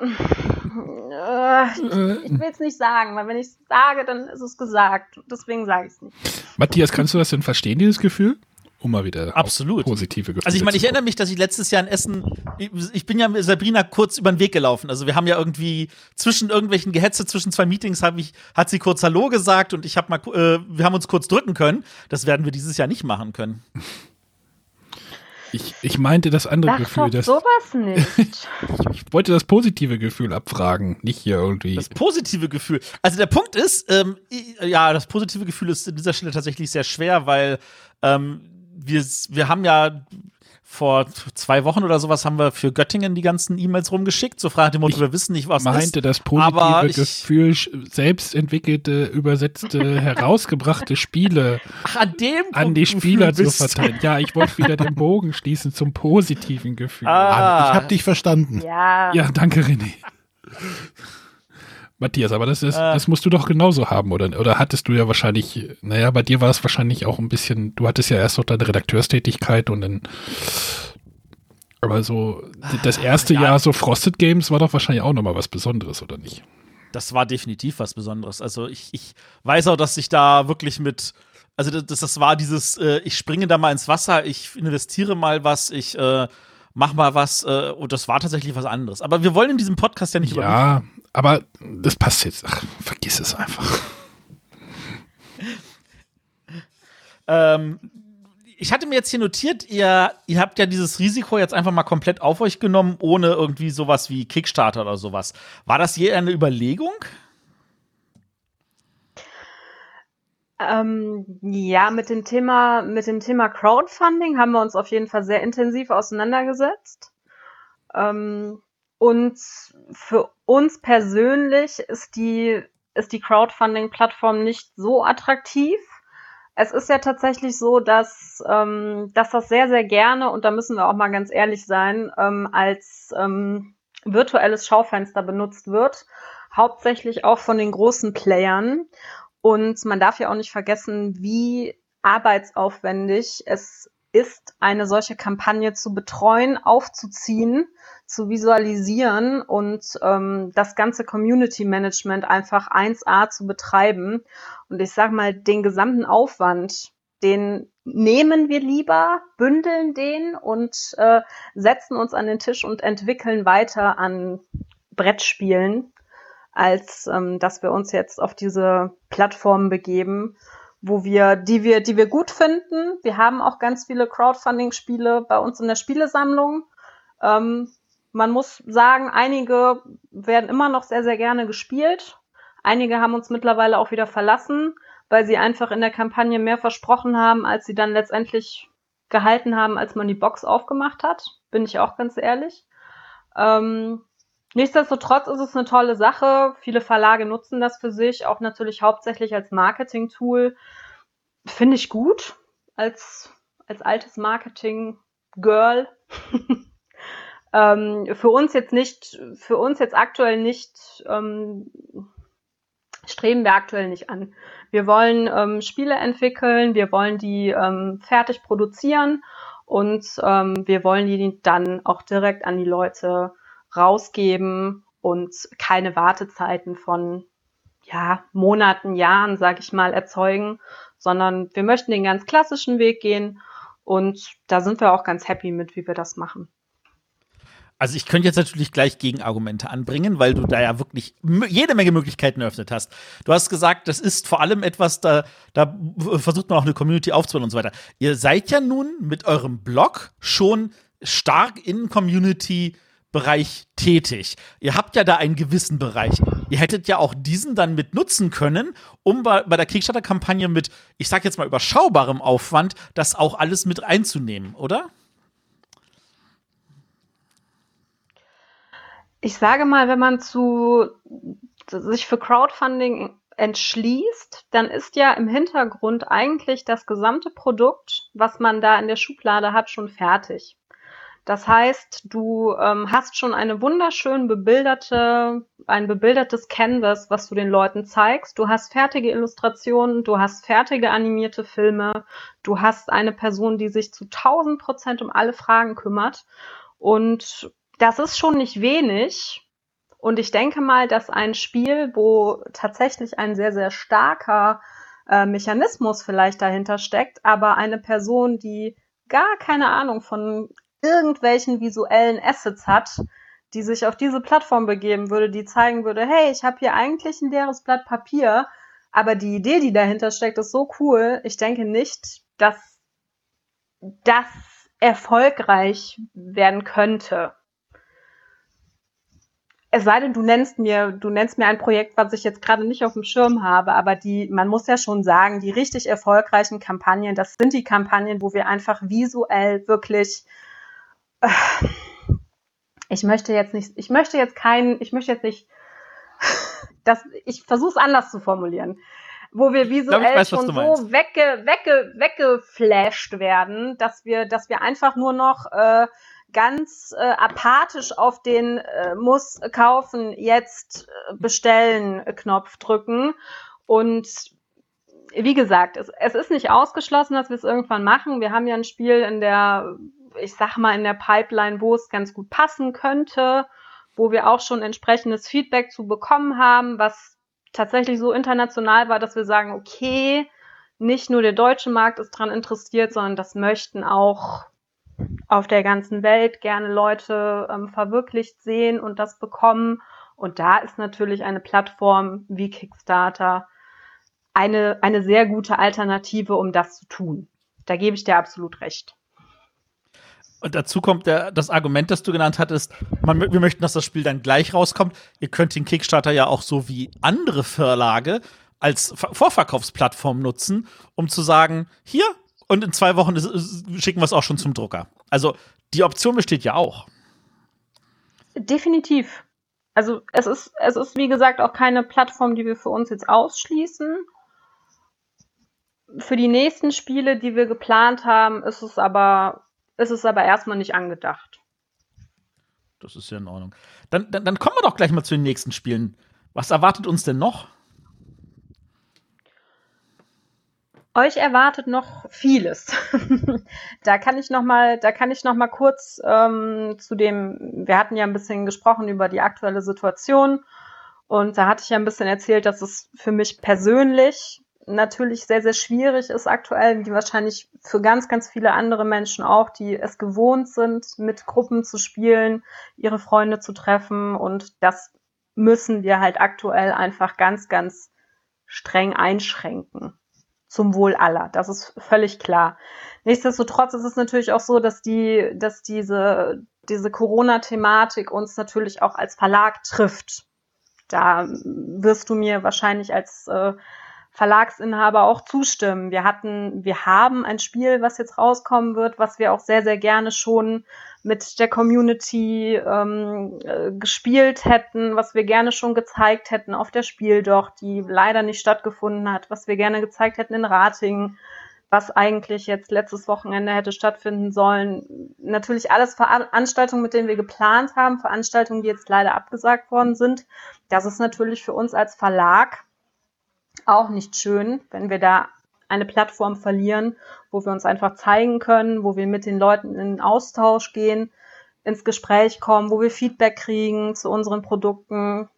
Äh, ich, ich will es nicht sagen, weil wenn ich es sage, dann ist es gesagt. Deswegen sage ich es nicht. Matthias, kannst du das denn verstehen, dieses Gefühl? Um mal wieder Absolut. positive Gefühle Also ich meine, ich erinnere mich, dass ich letztes Jahr in Essen, ich bin ja mit Sabrina kurz über den Weg gelaufen. Also wir haben ja irgendwie zwischen irgendwelchen Gehetze, zwischen zwei Meetings, habe ich, hat sie kurz Hallo gesagt und ich habe mal, äh, wir haben uns kurz drücken können. Das werden wir dieses Jahr nicht machen können. Ich, ich meinte das andere Sag Gefühl. Doch sowas nicht. ich, ich, wollte das positive Gefühl abfragen, nicht hier irgendwie. Das positive Gefühl. Also der Punkt ist, ähm, ja, das positive Gefühl ist an dieser Stelle tatsächlich sehr schwer, weil ähm, wir, wir haben ja vor zwei Wochen oder sowas haben wir für Göttingen die ganzen E-Mails rumgeschickt, so fragt dem Motto, wir wissen nicht, was meinte ist. das positive Gefühl, selbst entwickelte, übersetzte, herausgebrachte Spiele Ach, an, dem an die Spieler zu verteilen. Ja, ich wollte wieder den Bogen schließen zum positiven Gefühl. Ah, ich habe dich verstanden. Ja. ja, danke René. Matthias, aber das ist, äh, das musst du doch genauso haben, oder? Oder hattest du ja wahrscheinlich, naja, bei dir war es wahrscheinlich auch ein bisschen, du hattest ja erst noch deine Redakteurstätigkeit und dann, aber so, das erste ja. Jahr so Frosted Games war doch wahrscheinlich auch nochmal was Besonderes, oder nicht? Das war definitiv was Besonderes. Also ich, ich weiß auch, dass ich da wirklich mit, also das, das war dieses, äh, ich springe da mal ins Wasser, ich investiere mal was, ich äh, mach mal was äh, und das war tatsächlich was anderes. Aber wir wollen in diesem Podcast ja nicht ja, über. Ja, aber das passt jetzt. Ach, vergiss es einfach. ähm, ich hatte mir jetzt hier notiert, ihr, ihr habt ja dieses Risiko jetzt einfach mal komplett auf euch genommen, ohne irgendwie sowas wie Kickstarter oder sowas. War das je eine Überlegung? Ähm, ja, mit dem Thema, mit dem Thema Crowdfunding haben wir uns auf jeden Fall sehr intensiv auseinandergesetzt. Ähm, und für uns persönlich ist die, ist die Crowdfunding-Plattform nicht so attraktiv. Es ist ja tatsächlich so, dass, ähm, dass das sehr, sehr gerne, und da müssen wir auch mal ganz ehrlich sein, ähm, als ähm, virtuelles Schaufenster benutzt wird. Hauptsächlich auch von den großen Playern. Und man darf ja auch nicht vergessen, wie arbeitsaufwendig es ist, eine solche Kampagne zu betreuen, aufzuziehen, zu visualisieren und ähm, das ganze Community Management einfach 1A zu betreiben. Und ich sage mal, den gesamten Aufwand, den nehmen wir lieber, bündeln den und äh, setzen uns an den Tisch und entwickeln weiter an Brettspielen, als ähm, dass wir uns jetzt auf diese Plattform begeben, wo wir, die wir, die wir gut finden. Wir haben auch ganz viele Crowdfunding-Spiele bei uns in der Spielesammlung. Ähm, man muss sagen, einige werden immer noch sehr, sehr gerne gespielt. Einige haben uns mittlerweile auch wieder verlassen, weil sie einfach in der Kampagne mehr versprochen haben, als sie dann letztendlich gehalten haben, als man die Box aufgemacht hat. Bin ich auch ganz ehrlich. Ähm, Nichtsdestotrotz ist es eine tolle Sache. Viele Verlage nutzen das für sich, auch natürlich hauptsächlich als Marketing-Tool. Finde ich gut als, als altes Marketing-Girl. ähm, für uns jetzt nicht, für uns jetzt aktuell nicht, ähm, streben wir aktuell nicht an. Wir wollen ähm, Spiele entwickeln, wir wollen die ähm, fertig produzieren und ähm, wir wollen die dann auch direkt an die Leute rausgeben und keine Wartezeiten von ja, Monaten, Jahren, sag ich mal, erzeugen, sondern wir möchten den ganz klassischen Weg gehen und da sind wir auch ganz happy mit, wie wir das machen. Also ich könnte jetzt natürlich gleich Gegenargumente anbringen, weil du da ja wirklich jede Menge Möglichkeiten eröffnet hast. Du hast gesagt, das ist vor allem etwas, da, da versucht man auch eine Community aufzubauen und so weiter. Ihr seid ja nun mit eurem Blog schon stark in Community Bereich tätig. Ihr habt ja da einen gewissen Bereich. Ihr hättet ja auch diesen dann mit nutzen können, um bei, bei der Kickstarter-Kampagne mit, ich sag jetzt mal, überschaubarem Aufwand, das auch alles mit einzunehmen, oder? Ich sage mal, wenn man zu, sich für Crowdfunding entschließt, dann ist ja im Hintergrund eigentlich das gesamte Produkt, was man da in der Schublade hat, schon fertig. Das heißt, du ähm, hast schon eine wunderschön bebilderte, ein bebildertes Canvas, was du den Leuten zeigst. Du hast fertige Illustrationen, du hast fertige animierte Filme, du hast eine Person, die sich zu 1000 Prozent um alle Fragen kümmert. Und das ist schon nicht wenig. Und ich denke mal, dass ein Spiel, wo tatsächlich ein sehr, sehr starker äh, Mechanismus vielleicht dahinter steckt, aber eine Person, die gar keine Ahnung von irgendwelchen visuellen Assets hat, die sich auf diese Plattform begeben würde, die zeigen würde, hey, ich habe hier eigentlich ein leeres Blatt Papier, aber die Idee, die dahinter steckt, ist so cool. Ich denke nicht, dass das erfolgreich werden könnte. Es sei denn, du nennst mir, du nennst mir ein Projekt, was ich jetzt gerade nicht auf dem Schirm habe, aber die, man muss ja schon sagen, die richtig erfolgreichen Kampagnen, das sind die Kampagnen, wo wir einfach visuell wirklich ich möchte jetzt nicht, ich möchte jetzt keinen, ich möchte jetzt nicht, das, ich versuche es anders zu formulieren, wo wir visuell ich weiß, schon so wegge, wegge, weggeflasht werden, dass wir, dass wir einfach nur noch äh, ganz äh, apathisch auf den äh, muss kaufen, jetzt äh, bestellen Knopf drücken. Und wie gesagt, es, es ist nicht ausgeschlossen, dass wir es irgendwann machen. Wir haben ja ein Spiel in der ich sag mal, in der Pipeline, wo es ganz gut passen könnte, wo wir auch schon entsprechendes Feedback zu bekommen haben, was tatsächlich so international war, dass wir sagen, okay, nicht nur der deutsche Markt ist dran interessiert, sondern das möchten auch auf der ganzen Welt gerne Leute ähm, verwirklicht sehen und das bekommen. Und da ist natürlich eine Plattform wie Kickstarter eine, eine sehr gute Alternative, um das zu tun. Da gebe ich dir absolut recht. Und dazu kommt der, das Argument, das du genannt hattest, man, wir möchten, dass das Spiel dann gleich rauskommt. Ihr könnt den Kickstarter ja auch so wie andere Verlage als Vorverkaufsplattform nutzen, um zu sagen, hier und in zwei Wochen schicken wir es auch schon zum Drucker. Also die Option besteht ja auch. Definitiv. Also es ist, es ist, wie gesagt, auch keine Plattform, die wir für uns jetzt ausschließen. Für die nächsten Spiele, die wir geplant haben, ist es aber ist es aber erstmal nicht angedacht. Das ist ja in Ordnung. Dann, dann, dann kommen wir doch gleich mal zu den nächsten Spielen. Was erwartet uns denn noch? Euch erwartet noch vieles. da kann ich noch mal, da kann ich noch mal kurz ähm, zu dem. Wir hatten ja ein bisschen gesprochen über die aktuelle Situation und da hatte ich ja ein bisschen erzählt, dass es für mich persönlich natürlich sehr, sehr schwierig ist aktuell, wie wahrscheinlich für ganz, ganz viele andere Menschen auch, die es gewohnt sind, mit Gruppen zu spielen, ihre Freunde zu treffen. Und das müssen wir halt aktuell einfach ganz, ganz streng einschränken. Zum Wohl aller. Das ist völlig klar. Nichtsdestotrotz ist es natürlich auch so, dass die, dass diese, diese Corona-Thematik uns natürlich auch als Verlag trifft. Da wirst du mir wahrscheinlich als äh, Verlagsinhaber auch zustimmen. Wir hatten, wir haben ein Spiel, was jetzt rauskommen wird, was wir auch sehr, sehr gerne schon mit der Community ähm, äh, gespielt hätten, was wir gerne schon gezeigt hätten auf der Spiel doch, die leider nicht stattgefunden hat, was wir gerne gezeigt hätten in Ratingen, was eigentlich jetzt letztes Wochenende hätte stattfinden sollen. Natürlich alles Veranstaltungen, mit denen wir geplant haben, Veranstaltungen, die jetzt leider abgesagt worden sind. Das ist natürlich für uns als Verlag auch nicht schön, wenn wir da eine Plattform verlieren, wo wir uns einfach zeigen können, wo wir mit den Leuten in Austausch gehen, ins Gespräch kommen, wo wir Feedback kriegen zu unseren Produkten.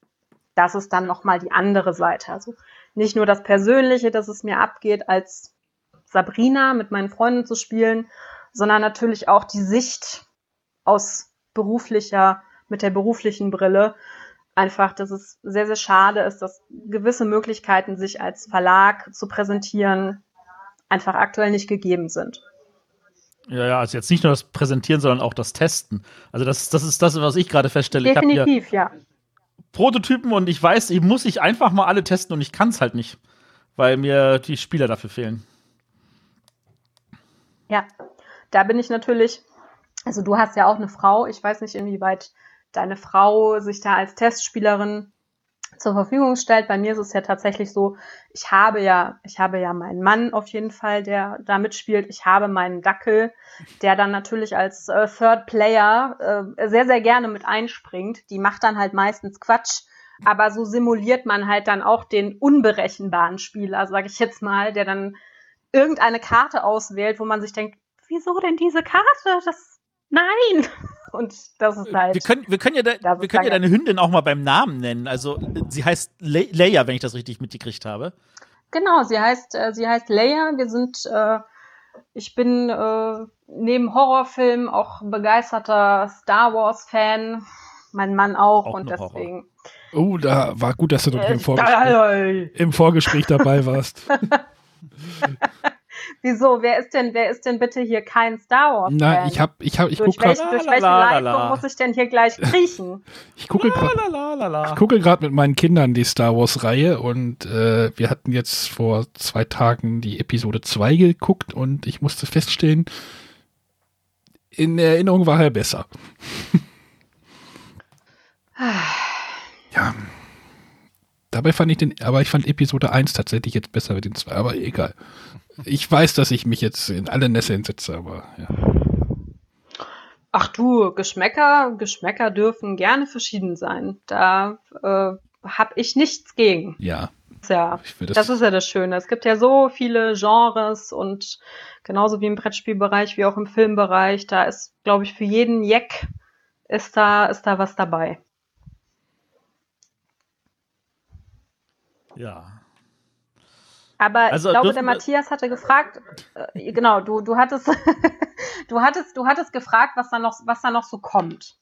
Das ist dann nochmal die andere Seite. Also nicht nur das Persönliche, dass es mir abgeht als Sabrina mit meinen Freunden zu spielen, sondern natürlich auch die Sicht aus beruflicher, mit der beruflichen Brille. Einfach, dass es sehr, sehr schade ist, dass gewisse Möglichkeiten, sich als Verlag zu präsentieren, einfach aktuell nicht gegeben sind. Ja, ja, also jetzt nicht nur das Präsentieren, sondern auch das Testen. Also das, das ist das, was ich gerade feststelle. Definitiv, ja. Prototypen und ich weiß, ich muss ich einfach mal alle testen und ich kann es halt nicht, weil mir die Spieler dafür fehlen. Ja, da bin ich natürlich, also du hast ja auch eine Frau, ich weiß nicht, inwieweit deine Frau sich da als Testspielerin zur Verfügung stellt. Bei mir ist es ja tatsächlich so, ich habe ja, ich habe ja meinen Mann auf jeden Fall, der da mitspielt. Ich habe meinen Dackel, der dann natürlich als äh, Third Player äh, sehr, sehr gerne mit einspringt. Die macht dann halt meistens Quatsch. Aber so simuliert man halt dann auch den unberechenbaren Spieler, sage ich jetzt mal, der dann irgendeine Karte auswählt, wo man sich denkt, wieso denn diese Karte? Das nein. Und das ist halt. Wir können, wir können ja, da, wir können ja deine Hündin auch mal beim Namen nennen. Also sie heißt Le Leia, wenn ich das richtig mitgekriegt habe. Genau, sie heißt, äh, sie heißt Leia. Wir sind, äh, ich bin äh, neben Horrorfilmen auch begeisterter Star Wars Fan. Mein Mann auch, auch und deswegen. Horror. Oh, da war gut, dass du äh, im, Vorgespräch, im Vorgespräch dabei warst. Wieso? Wer ist denn, wer ist denn bitte hier kein Star Wars? -Fan? Na, ich hab, ich hab, ich gucke gerade. Durch welche Leitung muss ich denn hier gleich kriechen? ich gucke gerade. Ich gucke gerade mit meinen Kindern die Star Wars Reihe und äh, wir hatten jetzt vor zwei Tagen die Episode 2 geguckt und ich musste feststellen, in Erinnerung war er besser. ja. Dabei fand ich den, aber ich fand Episode 1 tatsächlich jetzt besser mit den zwei, aber egal. Ich weiß, dass ich mich jetzt in alle Nässe setze, aber ja. Ach du, Geschmäcker, Geschmäcker dürfen gerne verschieden sein. Da äh, habe ich nichts gegen. Ja. Ja, das, das ist ja das Schöne. Es gibt ja so viele Genres und genauso wie im Brettspielbereich wie auch im Filmbereich, da ist, glaube ich, für jeden Jeck ist da, ist da was dabei. Ja. Aber also, ich glaube, der Matthias hatte gefragt, äh, genau, du, du hattest, du hattest, du hattest gefragt, was da noch, was da noch so kommt.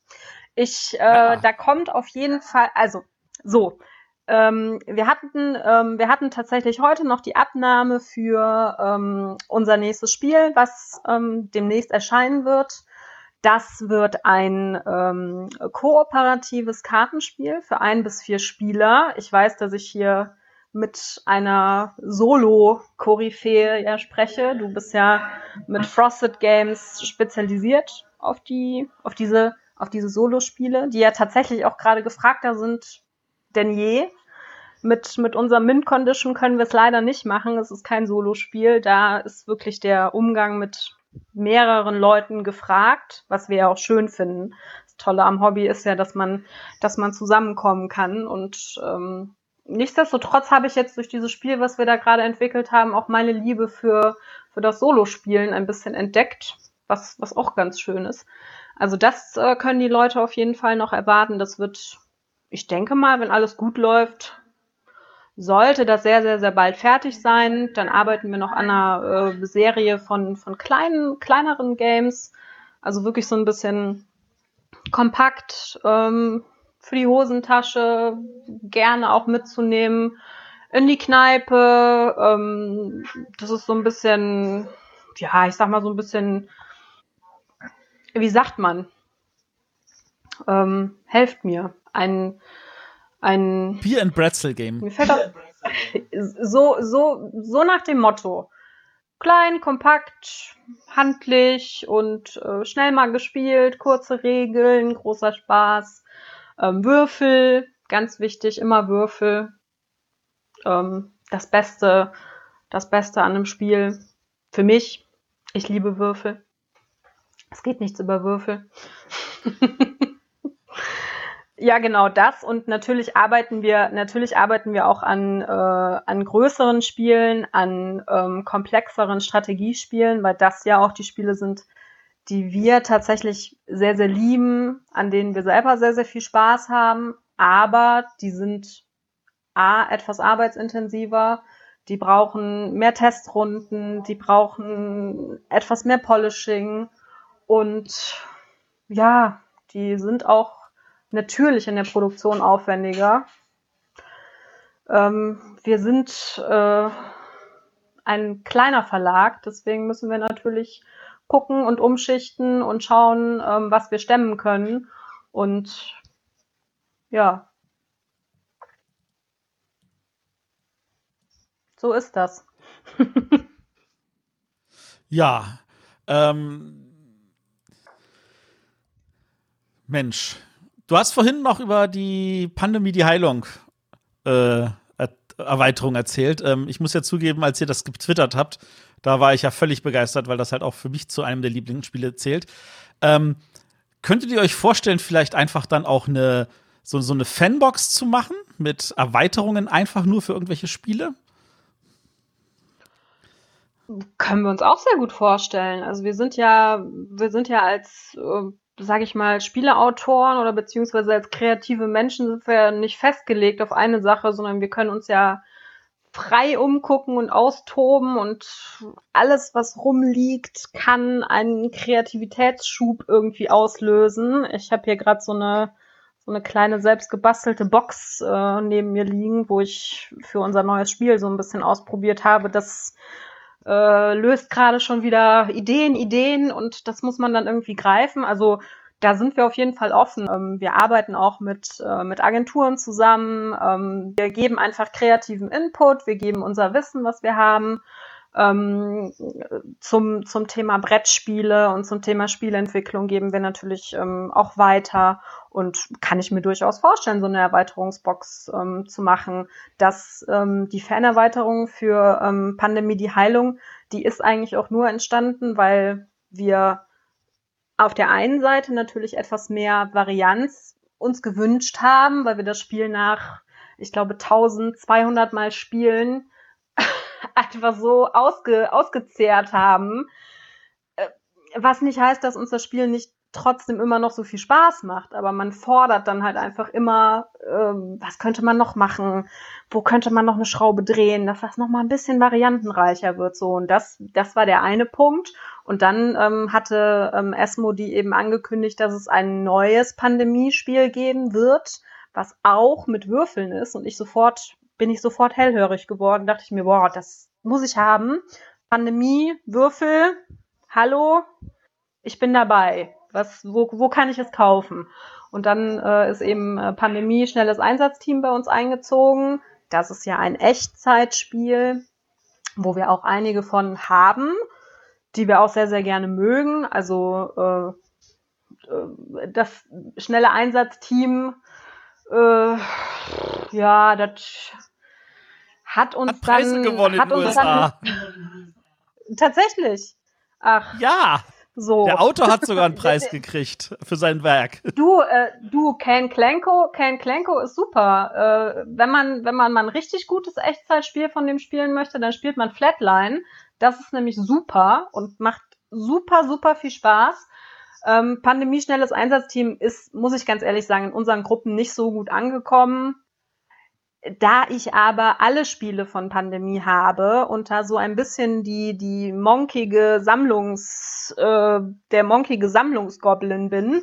Ich, äh, ja. da kommt auf jeden Fall, also so, ähm, wir hatten, ähm, wir hatten tatsächlich heute noch die Abnahme für ähm, unser nächstes Spiel, was ähm, demnächst erscheinen wird. Das wird ein ähm, kooperatives Kartenspiel für ein bis vier Spieler. Ich weiß, dass ich hier mit einer Solo-Koryphäe ja spreche. Du bist ja mit Frosted Games spezialisiert auf die, auf diese, auf diese Solo-Spiele, die ja tatsächlich auch gerade gefragter sind denn je. Mit, mit unserem Mint-Condition können wir es leider nicht machen. Es ist kein Solo-Spiel. Da ist wirklich der Umgang mit mehreren Leuten gefragt, was wir ja auch schön finden. Das Tolle am Hobby ist ja, dass man, dass man zusammenkommen kann und ähm, nichtsdestotrotz habe ich jetzt durch dieses Spiel, was wir da gerade entwickelt haben, auch meine Liebe für, für das Solo-Spielen ein bisschen entdeckt, was, was auch ganz schön ist. Also das äh, können die Leute auf jeden Fall noch erwarten. Das wird, ich denke mal, wenn alles gut läuft, sollte das sehr, sehr, sehr bald fertig sein. Dann arbeiten wir noch an einer äh, Serie von, von kleinen, kleineren Games. Also wirklich so ein bisschen kompakt, ähm, für die Hosentasche gerne auch mitzunehmen in die Kneipe. Ähm, das ist so ein bisschen, ja, ich sag mal so ein bisschen, wie sagt man? Ähm, helft mir. Ein, ein Beer and Bretzel Game. Mir fällt das, so, so, so nach dem Motto. Klein, kompakt, handlich und äh, schnell mal gespielt, kurze Regeln, großer Spaß. Ähm, Würfel, ganz wichtig, immer Würfel. Ähm, das Beste, das Beste an einem Spiel. für mich, ich liebe Würfel. Es geht nichts über Würfel. ja, genau das. Und natürlich arbeiten wir, natürlich arbeiten wir auch an, äh, an größeren Spielen, an ähm, komplexeren Strategiespielen, weil das ja auch die Spiele sind, die wir tatsächlich sehr, sehr lieben, an denen wir selber sehr, sehr viel Spaß haben. Aber die sind A, etwas arbeitsintensiver, die brauchen mehr Testrunden, die brauchen etwas mehr Polishing und ja, die sind auch natürlich in der Produktion aufwendiger. Ähm, wir sind äh, ein kleiner Verlag, deswegen müssen wir natürlich gucken und umschichten und schauen, ähm, was wir stemmen können. Und ja, so ist das. ja, ähm, Mensch, du hast vorhin noch über die Pandemie, die Heilung äh, Erweiterung erzählt. Ähm, ich muss ja zugeben, als ihr das getwittert habt, da war ich ja völlig begeistert, weil das halt auch für mich zu einem der Lieblingsspiele zählt. Ähm, könntet ihr euch vorstellen, vielleicht einfach dann auch eine so, so eine Fanbox zu machen mit Erweiterungen einfach nur für irgendwelche Spiele? Können wir uns auch sehr gut vorstellen. Also wir sind ja, wir sind ja als äh, sage ich mal, Spieleautoren oder beziehungsweise als kreative Menschen sind wir nicht festgelegt auf eine Sache, sondern wir können uns ja frei umgucken und austoben und alles, was rumliegt, kann einen Kreativitätsschub irgendwie auslösen. Ich habe hier gerade so eine so eine kleine selbst gebastelte Box äh, neben mir liegen, wo ich für unser neues Spiel so ein bisschen ausprobiert habe. Das äh, löst gerade schon wieder Ideen, Ideen und das muss man dann irgendwie greifen. Also da sind wir auf jeden Fall offen. Ähm, wir arbeiten auch mit, äh, mit Agenturen zusammen. Ähm, wir geben einfach kreativen Input, wir geben unser Wissen, was wir haben. Ähm, zum, zum Thema Brettspiele und zum Thema Spielentwicklung geben wir natürlich ähm, auch weiter und kann ich mir durchaus vorstellen, so eine Erweiterungsbox ähm, zu machen. Dass ähm, die Fanerweiterung für ähm, Pandemie die Heilung, die ist eigentlich auch nur entstanden, weil wir auf der einen Seite natürlich etwas mehr Varianz uns gewünscht haben, weil wir das Spiel nach, ich glaube, 1200 Mal Spielen einfach so ausge, ausgezehrt haben. Äh, was nicht heißt, dass uns das Spiel nicht trotzdem immer noch so viel Spaß macht, aber man fordert dann halt einfach immer, ähm, was könnte man noch machen, wo könnte man noch eine Schraube drehen, dass das noch mal ein bisschen variantenreicher wird? So und das, das war der eine Punkt. Und dann ähm, hatte ähm, Esmo die eben angekündigt, dass es ein neues Pandemiespiel geben wird, was auch mit Würfeln ist. Und ich sofort bin ich sofort hellhörig geworden, dachte ich mir, boah, das muss ich haben. Pandemie, Würfel, hallo, ich bin dabei. Was, wo, wo kann ich es kaufen? Und dann äh, ist eben äh, Pandemie schnelles Einsatzteam bei uns eingezogen. Das ist ja ein Echtzeitspiel, wo wir auch einige von haben, die wir auch sehr, sehr gerne mögen. Also äh, äh das schnelle Einsatzteam, äh, ja, das hat uns hat Preise dann gewonnen hat uns USA. dann tatsächlich. Ach, Ja, so. der Autor hat sogar einen Preis gekriegt für sein Werk. Du, äh, du, Ken Klenko, Ken Klenko ist super. Äh, wenn man, wenn man mal ein richtig gutes Echtzeitspiel von dem spielen möchte, dann spielt man Flatline. Das ist nämlich super und macht super, super viel Spaß. Ähm, Pandemie schnelles Einsatzteam ist, muss ich ganz ehrlich sagen, in unseren Gruppen nicht so gut angekommen. Da ich aber alle Spiele von Pandemie habe und da so ein bisschen die, die monkige Sammlungs, äh, der monkige Sammlungsgoblin bin,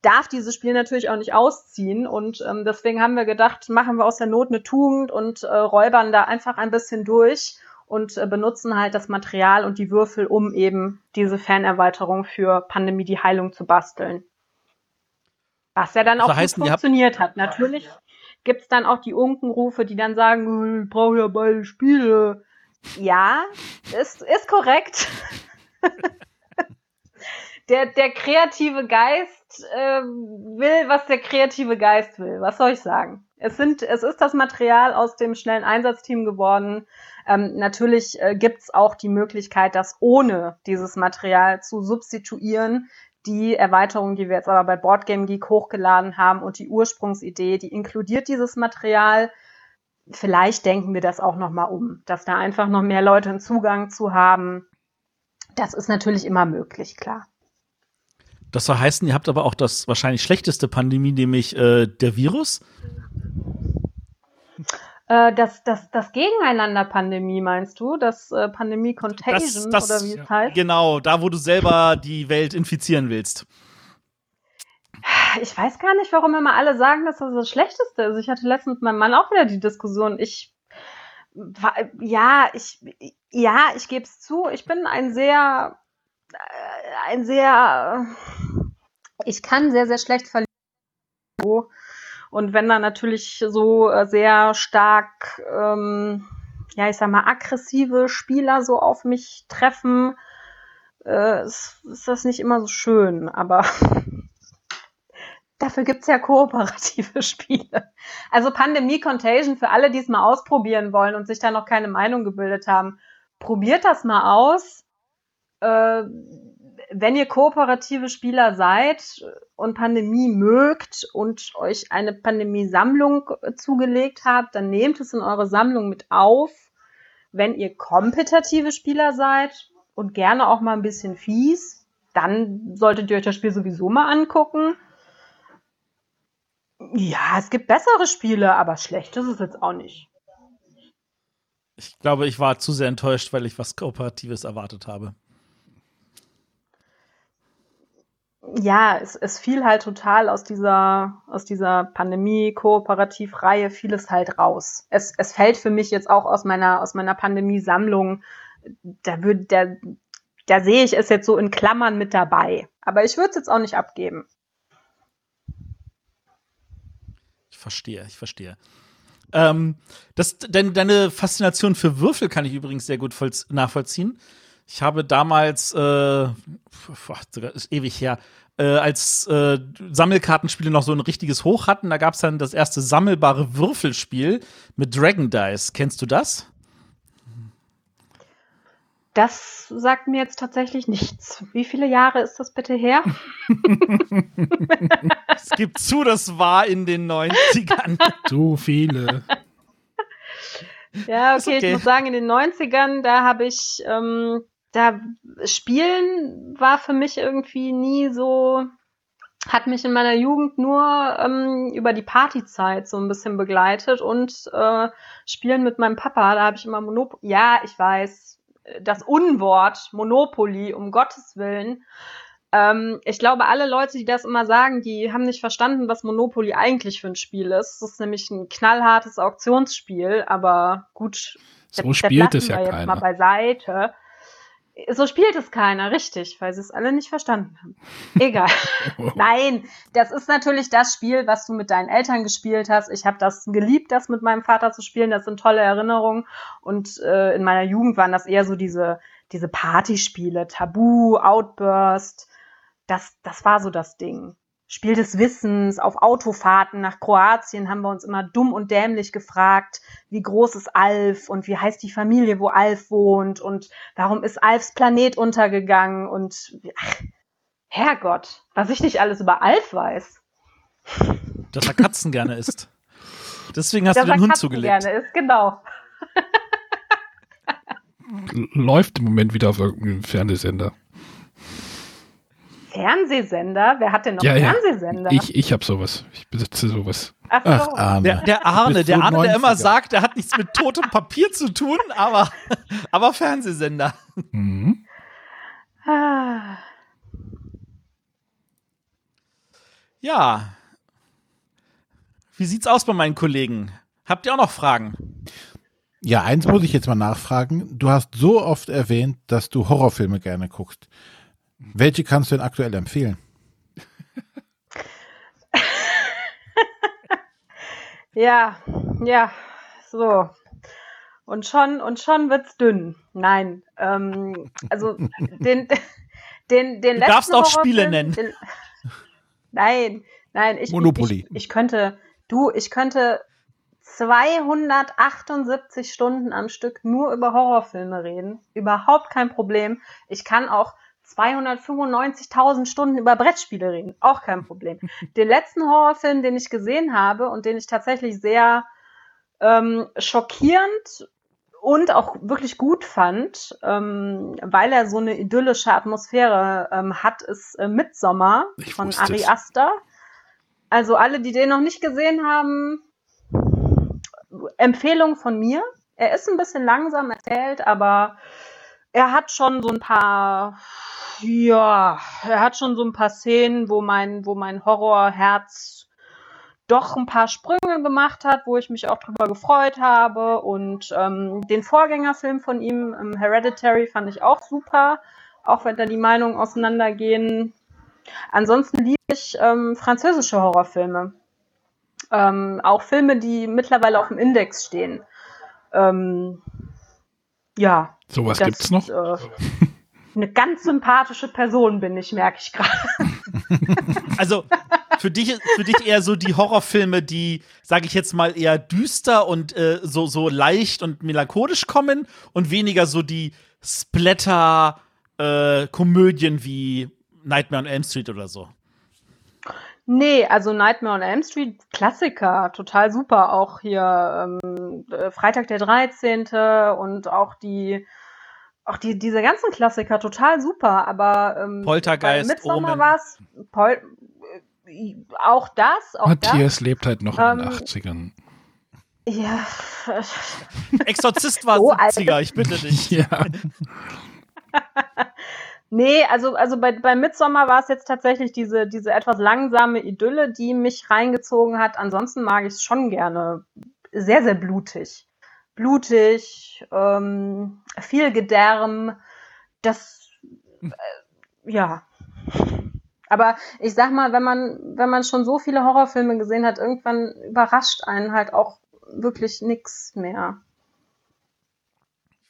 darf dieses Spiel natürlich auch nicht ausziehen. Und ähm, deswegen haben wir gedacht, machen wir aus der Not eine Tugend und äh, räubern da einfach ein bisschen durch und äh, benutzen halt das Material und die Würfel, um eben diese Fanerweiterung für Pandemie die Heilung zu basteln. Was ja dann Also auch heißen, gut funktioniert hat. Natürlich gibt's dann auch die Unkenrufe, die dann sagen, "Äh, ich brauche ja beide Spiele. Ja, ist, ist korrekt. der, der kreative Geist äh, will, was der kreative Geist will. Was soll ich sagen? Es, sind, es ist das Material aus dem schnellen Einsatzteam geworden. Ähm, natürlich äh, gibt es auch die Möglichkeit, das ohne dieses Material zu substituieren. Die Erweiterung, die wir jetzt aber bei Boardgame Geek hochgeladen haben und die Ursprungsidee, die inkludiert dieses Material. Vielleicht denken wir das auch nochmal um, dass da einfach noch mehr Leute einen Zugang zu haben. Das ist natürlich immer möglich, klar. Das soll heißen, ihr habt aber auch das wahrscheinlich schlechteste Pandemie, nämlich äh, der Virus. Äh, das, das, das Gegeneinander-Pandemie, meinst du? Das äh, Pandemie-Contagion oder wie es heißt? Genau, da wo du selber die Welt infizieren willst. Ich weiß gar nicht, warum immer alle sagen, dass das das Schlechteste ist. Ich hatte letztens mit meinem Mann auch wieder die Diskussion. Ich, ja, ich, ja, ich gebe es zu. Ich bin ein sehr, äh, ein sehr, ich kann sehr, sehr schlecht verlieren. Und wenn da natürlich so äh, sehr stark, ähm, ja, ich sag mal, aggressive Spieler so auf mich treffen, äh, ist, ist das nicht immer so schön. Aber Dafür gibt's ja kooperative Spiele. Also Pandemie Contagion für alle, die es mal ausprobieren wollen und sich da noch keine Meinung gebildet haben. Probiert das mal aus. Äh, wenn ihr kooperative Spieler seid und Pandemie mögt und euch eine Pandemie-Sammlung äh, zugelegt habt, dann nehmt es in eure Sammlung mit auf. Wenn ihr kompetitive Spieler seid und gerne auch mal ein bisschen fies, dann solltet ihr euch das Spiel sowieso mal angucken. Ja, es gibt bessere Spiele, aber schlecht ist es jetzt auch nicht. Ich glaube, ich war zu sehr enttäuscht, weil ich was Kooperatives erwartet habe. Ja, es, es fiel halt total aus dieser, aus dieser Pandemie-Kooperativ-Reihe vieles halt raus. Es, es fällt für mich jetzt auch aus meiner, aus meiner Pandemie-Sammlung. Da würde, da, da sehe ich es jetzt so in Klammern mit dabei. Aber ich würde es jetzt auch nicht abgeben. Ich verstehe, ich verstehe. Ähm, das, dein, deine Faszination für Würfel kann ich übrigens sehr gut vollz- nachvollziehen. Ich habe damals, äh, ist ewig her, äh, als äh, Sammelkartenspiele noch so ein richtiges Hoch hatten, da gab es dann das erste sammelbare Würfelspiel mit Dragon Dice. Kennst du das? Das sagt mir jetzt tatsächlich nichts. Wie viele Jahre ist das bitte her? Es gibt zu, das war in den 90ern. So viele. Ja, okay, okay. ich muss sagen, in den 90ern, da habe ich, ähm, da Spielen war für mich irgendwie nie so, hat mich in meiner Jugend nur ähm, über die Partyzeit so ein bisschen begleitet und äh, Spielen mit meinem Papa, da habe ich immer Monopoly, ja, ich weiß, das Unwort Monopoly, um Gottes Willen. Ähm, ich glaube, alle Leute, die das immer sagen, die haben nicht verstanden, was Monopoly eigentlich für ein Spiel ist. Es ist nämlich ein knallhartes Auktionsspiel, aber gut. So das- spielt das es ja wir jetzt keiner. mal beiseite. So spielt es keiner, richtig, weil sie es alle nicht verstanden haben. Egal. Nein, das ist natürlich das Spiel, was du mit deinen Eltern gespielt hast. Ich habe das geliebt, das mit meinem Vater zu spielen. Das sind tolle Erinnerungen. Und äh, in meiner Jugend waren das eher so diese, diese Partyspiele, Tabu, Outburst. Das, das war so das Ding. Spiel des Wissens, auf Autofahrten nach Kroatien haben wir uns immer dumm und dämlich gefragt, wie groß ist Alf und wie heißt die Familie, wo Alf wohnt und warum ist Alfs Planet untergegangen und ach, Herrgott, was ich nicht alles über Alf weiß. Dass er Katzen gerne isst. Deswegen hast Dass du den er Hund Katzen zugelegt. gerne ist, genau. Läuft im Moment wieder auf irgendeinem Fernsehsender. Fernsehsender? Wer hat denn noch Ja, ja. Fernsehsender? Ich, ich habe sowas. Ich besitze sowas. Ach Ach, so. Arne. Der, der Arne, der Arne, der immer 90er? sagt, der hat nichts mit totem Papier zu tun, aber, aber Fernsehsender. Mhm. Ah. Ja. Wie sieht's aus bei meinen Kollegen? Habt ihr auch noch Fragen? Ja, eins muss ich jetzt mal nachfragen. Du hast so oft erwähnt, dass du Horrorfilme gerne guckst. Welche kannst du denn aktuell empfehlen? Ja, ja, so. Und schon, und schon wird's dünn. Nein, ähm, also den, den, den letzten darfst auch Spiele nennen. Den, nein, nein, ich, Monopoly. Ich, ich könnte, du, ich könnte 278 Stunden am Stück nur über Horrorfilme reden. Überhaupt kein Problem. Ich kann auch 295.000 Stunden über Brettspiele reden. Auch kein Problem. Den letzten Horrorfilm, den ich gesehen habe und den ich tatsächlich sehr ähm, schockierend und auch wirklich gut fand, ähm, weil er so eine idyllische Atmosphäre ähm, hat, ist äh, Midsommer von Ari. Aster. Also alle, die den noch nicht gesehen haben, Empfehlung von mir. Er ist ein bisschen langsam erzählt, aber er hat schon so ein paar, ja, er hat schon so ein paar Szenen, wo mein, wo mein Horrorherz doch ein paar Sprünge gemacht hat, wo ich mich auch drüber gefreut habe. Und ähm, den Vorgängerfilm von ihm, ähm, Hereditary, fand ich auch super, auch wenn da die Meinungen auseinandergehen. Ansonsten liebe ich ähm, französische Horrorfilme. Ähm, auch Filme, die mittlerweile auf dem Index stehen. Ähm, ja. Sowas das, gibt's noch? Äh, eine ganz sympathische Person bin ich, merke ich gerade. Also für dich, für dich eher so die Horrorfilme, die, sage ich jetzt mal, eher düster und äh, so, so leicht und melancholisch kommen und weniger so die Splatter-Komödien wie Nightmare on Elm Street oder so. Nee, also Nightmare on Elm Street, Klassiker, total super. Auch hier ähm, äh, Freitag der 13. und auch die, auch die, diese ganzen Klassiker, total super. Aber ähm, Poltergeist, bei Midsommar Omen. war's Pol äh, auch das, auch Matthias lebt halt noch in den Ähm, 80ern. das. Ja. Exorzist war So 70er, ich bitte dich. Ja. Nee, also, also bei, bei Midsommar war es jetzt tatsächlich diese, diese etwas langsame Idylle, die mich reingezogen hat. Ansonsten mag ich es schon gerne. Sehr, sehr blutig. Blutig, ähm, viel Gedärm. Das, äh, ja. Aber ich sag mal, wenn man, wenn man schon so viele Horrorfilme gesehen hat, irgendwann überrascht einen halt auch wirklich nix mehr.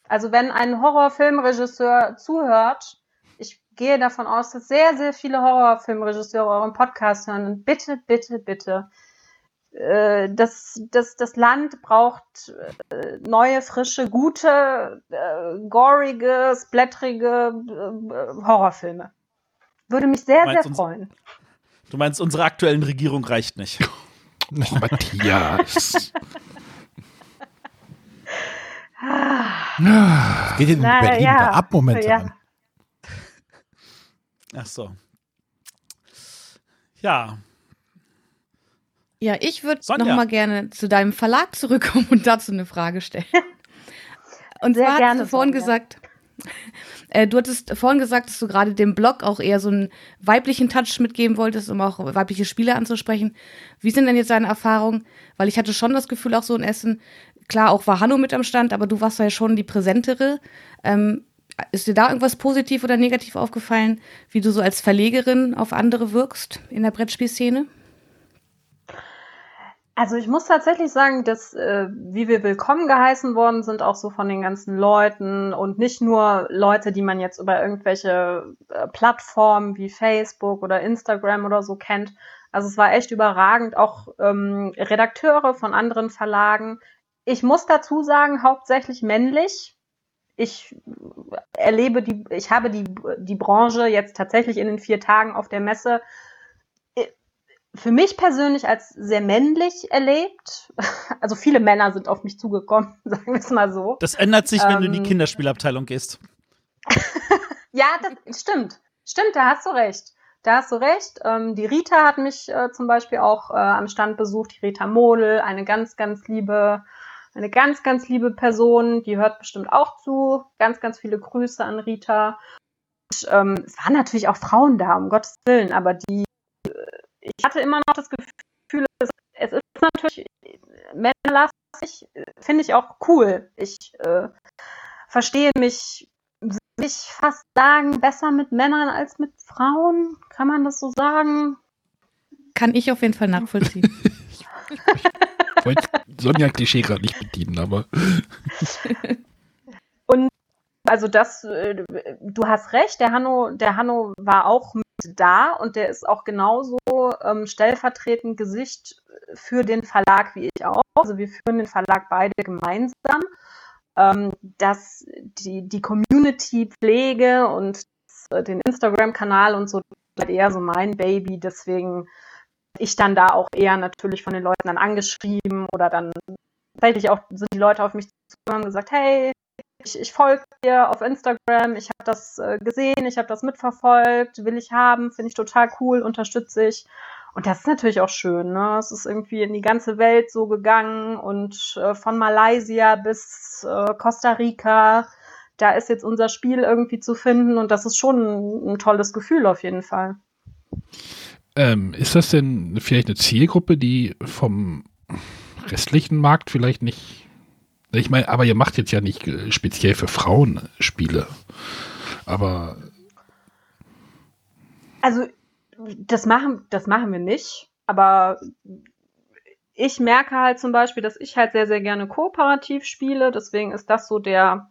Also wenn ein Horrorfilmregisseur zuhört, ich gehe davon aus, dass sehr, sehr viele Horrorfilmregisseure euren Podcast hören. Und bitte, bitte, bitte. Äh, Das, das, das Land braucht äh, neue, frische, gute, äh, gorige, splatterige äh, Horrorfilme. Würde mich sehr, sehr uns- freuen. Du meinst, unsere aktuellen Regierung reicht nicht. Oh, Matthias. Es geht in Na, Berlin ja. da ab momentan. Ja. Ach so. Ja, Ja, ich würde Sonja. noch mal gerne zu deinem Verlag zurückkommen und dazu eine Frage stellen. Und Sehr zwar gerne, hast du vorhin Sonja. gesagt, äh, du hattest vorhin gesagt, dass du gerade dem Blog auch eher so einen weiblichen Touch mitgeben wolltest, um auch weibliche Spieler anzusprechen. Wie sind denn jetzt deine Erfahrungen? Weil ich hatte schon das Gefühl, auch so in Essen, klar, auch war Hanno mit am Stand, aber du warst ja schon die präsentere. Ähm, ist dir da irgendwas positiv oder negativ aufgefallen, wie du so als Verlegerin auf andere wirkst in der Brettspielszene? Also ich muss tatsächlich sagen, dass äh, wie wir willkommen geheißen worden sind, auch so von den ganzen Leuten und nicht nur Leute, die man jetzt über irgendwelche äh, Plattformen wie Facebook oder Instagram oder so kennt. Also es war echt überragend, auch ähm, Redakteure von anderen Verlagen. Ich muss dazu sagen, hauptsächlich männlich. Ich erlebe die, ich habe die, die Branche jetzt tatsächlich in den vier Tagen auf der Messe für mich persönlich als sehr männlich erlebt. Also viele Männer sind auf mich zugekommen, sagen wir es mal so. das ändert sich, wenn du in die Ähm. Kinderspielabteilung gehst. Ja, das stimmt. Stimmt, da hast du recht. Da hast du recht. Ähm, die Rita hat mich äh, zum Beispiel auch äh, am Stand besucht, die Rita Model, eine ganz, ganz liebe, eine ganz, ganz liebe Person, die hört bestimmt auch zu. Ganz, ganz viele Grüße an Rita. Und, ähm, es waren natürlich auch Frauen da, um Gottes Willen, aber die, ich hatte immer noch das Gefühl, es, es ist natürlich männerlastig, äh, finde ich auch cool. Ich äh, verstehe mich würde ich fast sagen, besser mit Männern als mit Frauen. Kann man das so sagen? Kann ich auf jeden Fall nachvollziehen. Wollte Sonja Klischee gerade nicht bedienen, aber Also das, äh, du hast recht, der Hanno, der Hanno war auch mit da und der ist auch genauso ähm, stellvertretend Gesicht für den Verlag wie ich auch. Also wir führen den Verlag beide gemeinsam. Ähm, dass die, die Community-Pflege und den Instagram-Kanal und so halt eher so mein Baby. Deswegen ich dann da auch eher natürlich von den Leuten dann angeschrieben oder dann tatsächlich auch sind die Leute auf mich zugekommen und gesagt, hey, ich, ich folge dir auf Instagram, ich habe das äh, gesehen, ich habe das mitverfolgt, will ich haben, finde ich total cool, unterstütze ich. Und das ist natürlich auch schön, ne? Es ist irgendwie in die ganze Welt so gegangen und äh, von Malaysia bis äh, Costa Rica, da ist jetzt unser Spiel irgendwie zu finden und das ist schon ein, ein tolles Gefühl auf jeden Fall. Ähm, ist das denn vielleicht eine Zielgruppe, die vom restlichen Markt vielleicht nicht. Ich meine, aber ihr macht jetzt ja nicht speziell für Frauen Spiele. Aber. Also, das machen, das machen wir nicht. Aber ich merke halt zum Beispiel, dass ich halt sehr, sehr gerne kooperativ spiele. Deswegen ist das so der,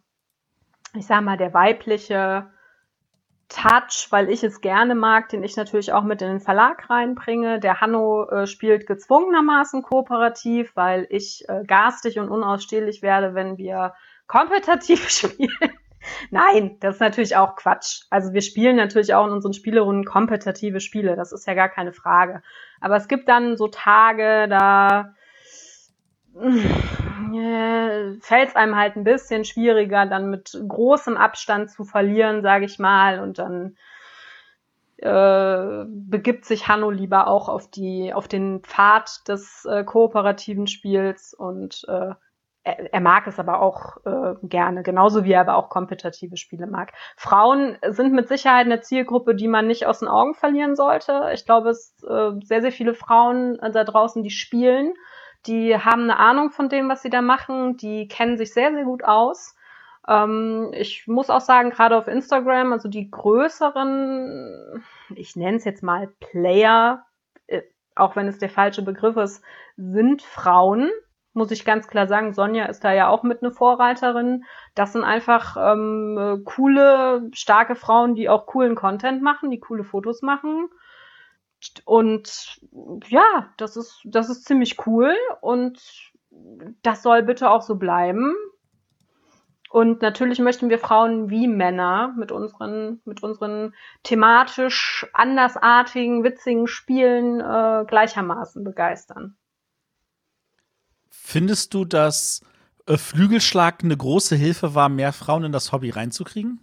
ich sag mal, der weibliche Touch, weil ich es gerne mag, den ich natürlich auch mit in den Verlag reinbringe. Der Hanno äh, spielt gezwungenermaßen kooperativ, weil ich äh, garstig und unausstehlich werde, wenn wir kompetitiv spielen. Nein, das ist natürlich auch Quatsch. Also wir spielen natürlich auch in unseren Spielerunden kompetitive Spiele, das ist ja gar keine Frage. Aber es gibt dann so Tage, da äh, fällt es einem halt ein bisschen schwieriger, dann mit großem Abstand zu verlieren, sage ich mal. Und dann äh, begibt sich Hanno lieber auch auf die auf den Pfad des äh, kooperativen Spiels und äh, er, er mag es aber auch äh, gerne, genauso wie er aber auch kompetitive Spiele mag. Frauen sind mit Sicherheit eine Zielgruppe, die man nicht aus den Augen verlieren sollte. Ich glaube, es äh, sehr, sehr viele Frauen äh, da draußen, die spielen die haben eine Ahnung von dem, was sie da machen. Die kennen sich sehr, sehr gut aus. Ähm, ich muss auch sagen, gerade auf Instagram, also die größeren, ich nenne es jetzt mal Player, äh, auch wenn es der falsche Begriff ist, sind Frauen. Muss ich ganz klar sagen, Sonja ist da ja auch mit eine Vorreiterin. Das sind einfach ähm, coole, starke Frauen, die auch coolen Content machen, die coole Fotos machen und ja, das ist, das ist ziemlich cool und das soll bitte auch so bleiben. Und natürlich möchten wir Frauen wie Männer mit unseren, mit unseren thematisch andersartigen, witzigen Spielen äh, gleichermaßen begeistern. Findest du, dass äh, Flügelschlag eine große Hilfe war, mehr Frauen in das Hobby reinzukriegen?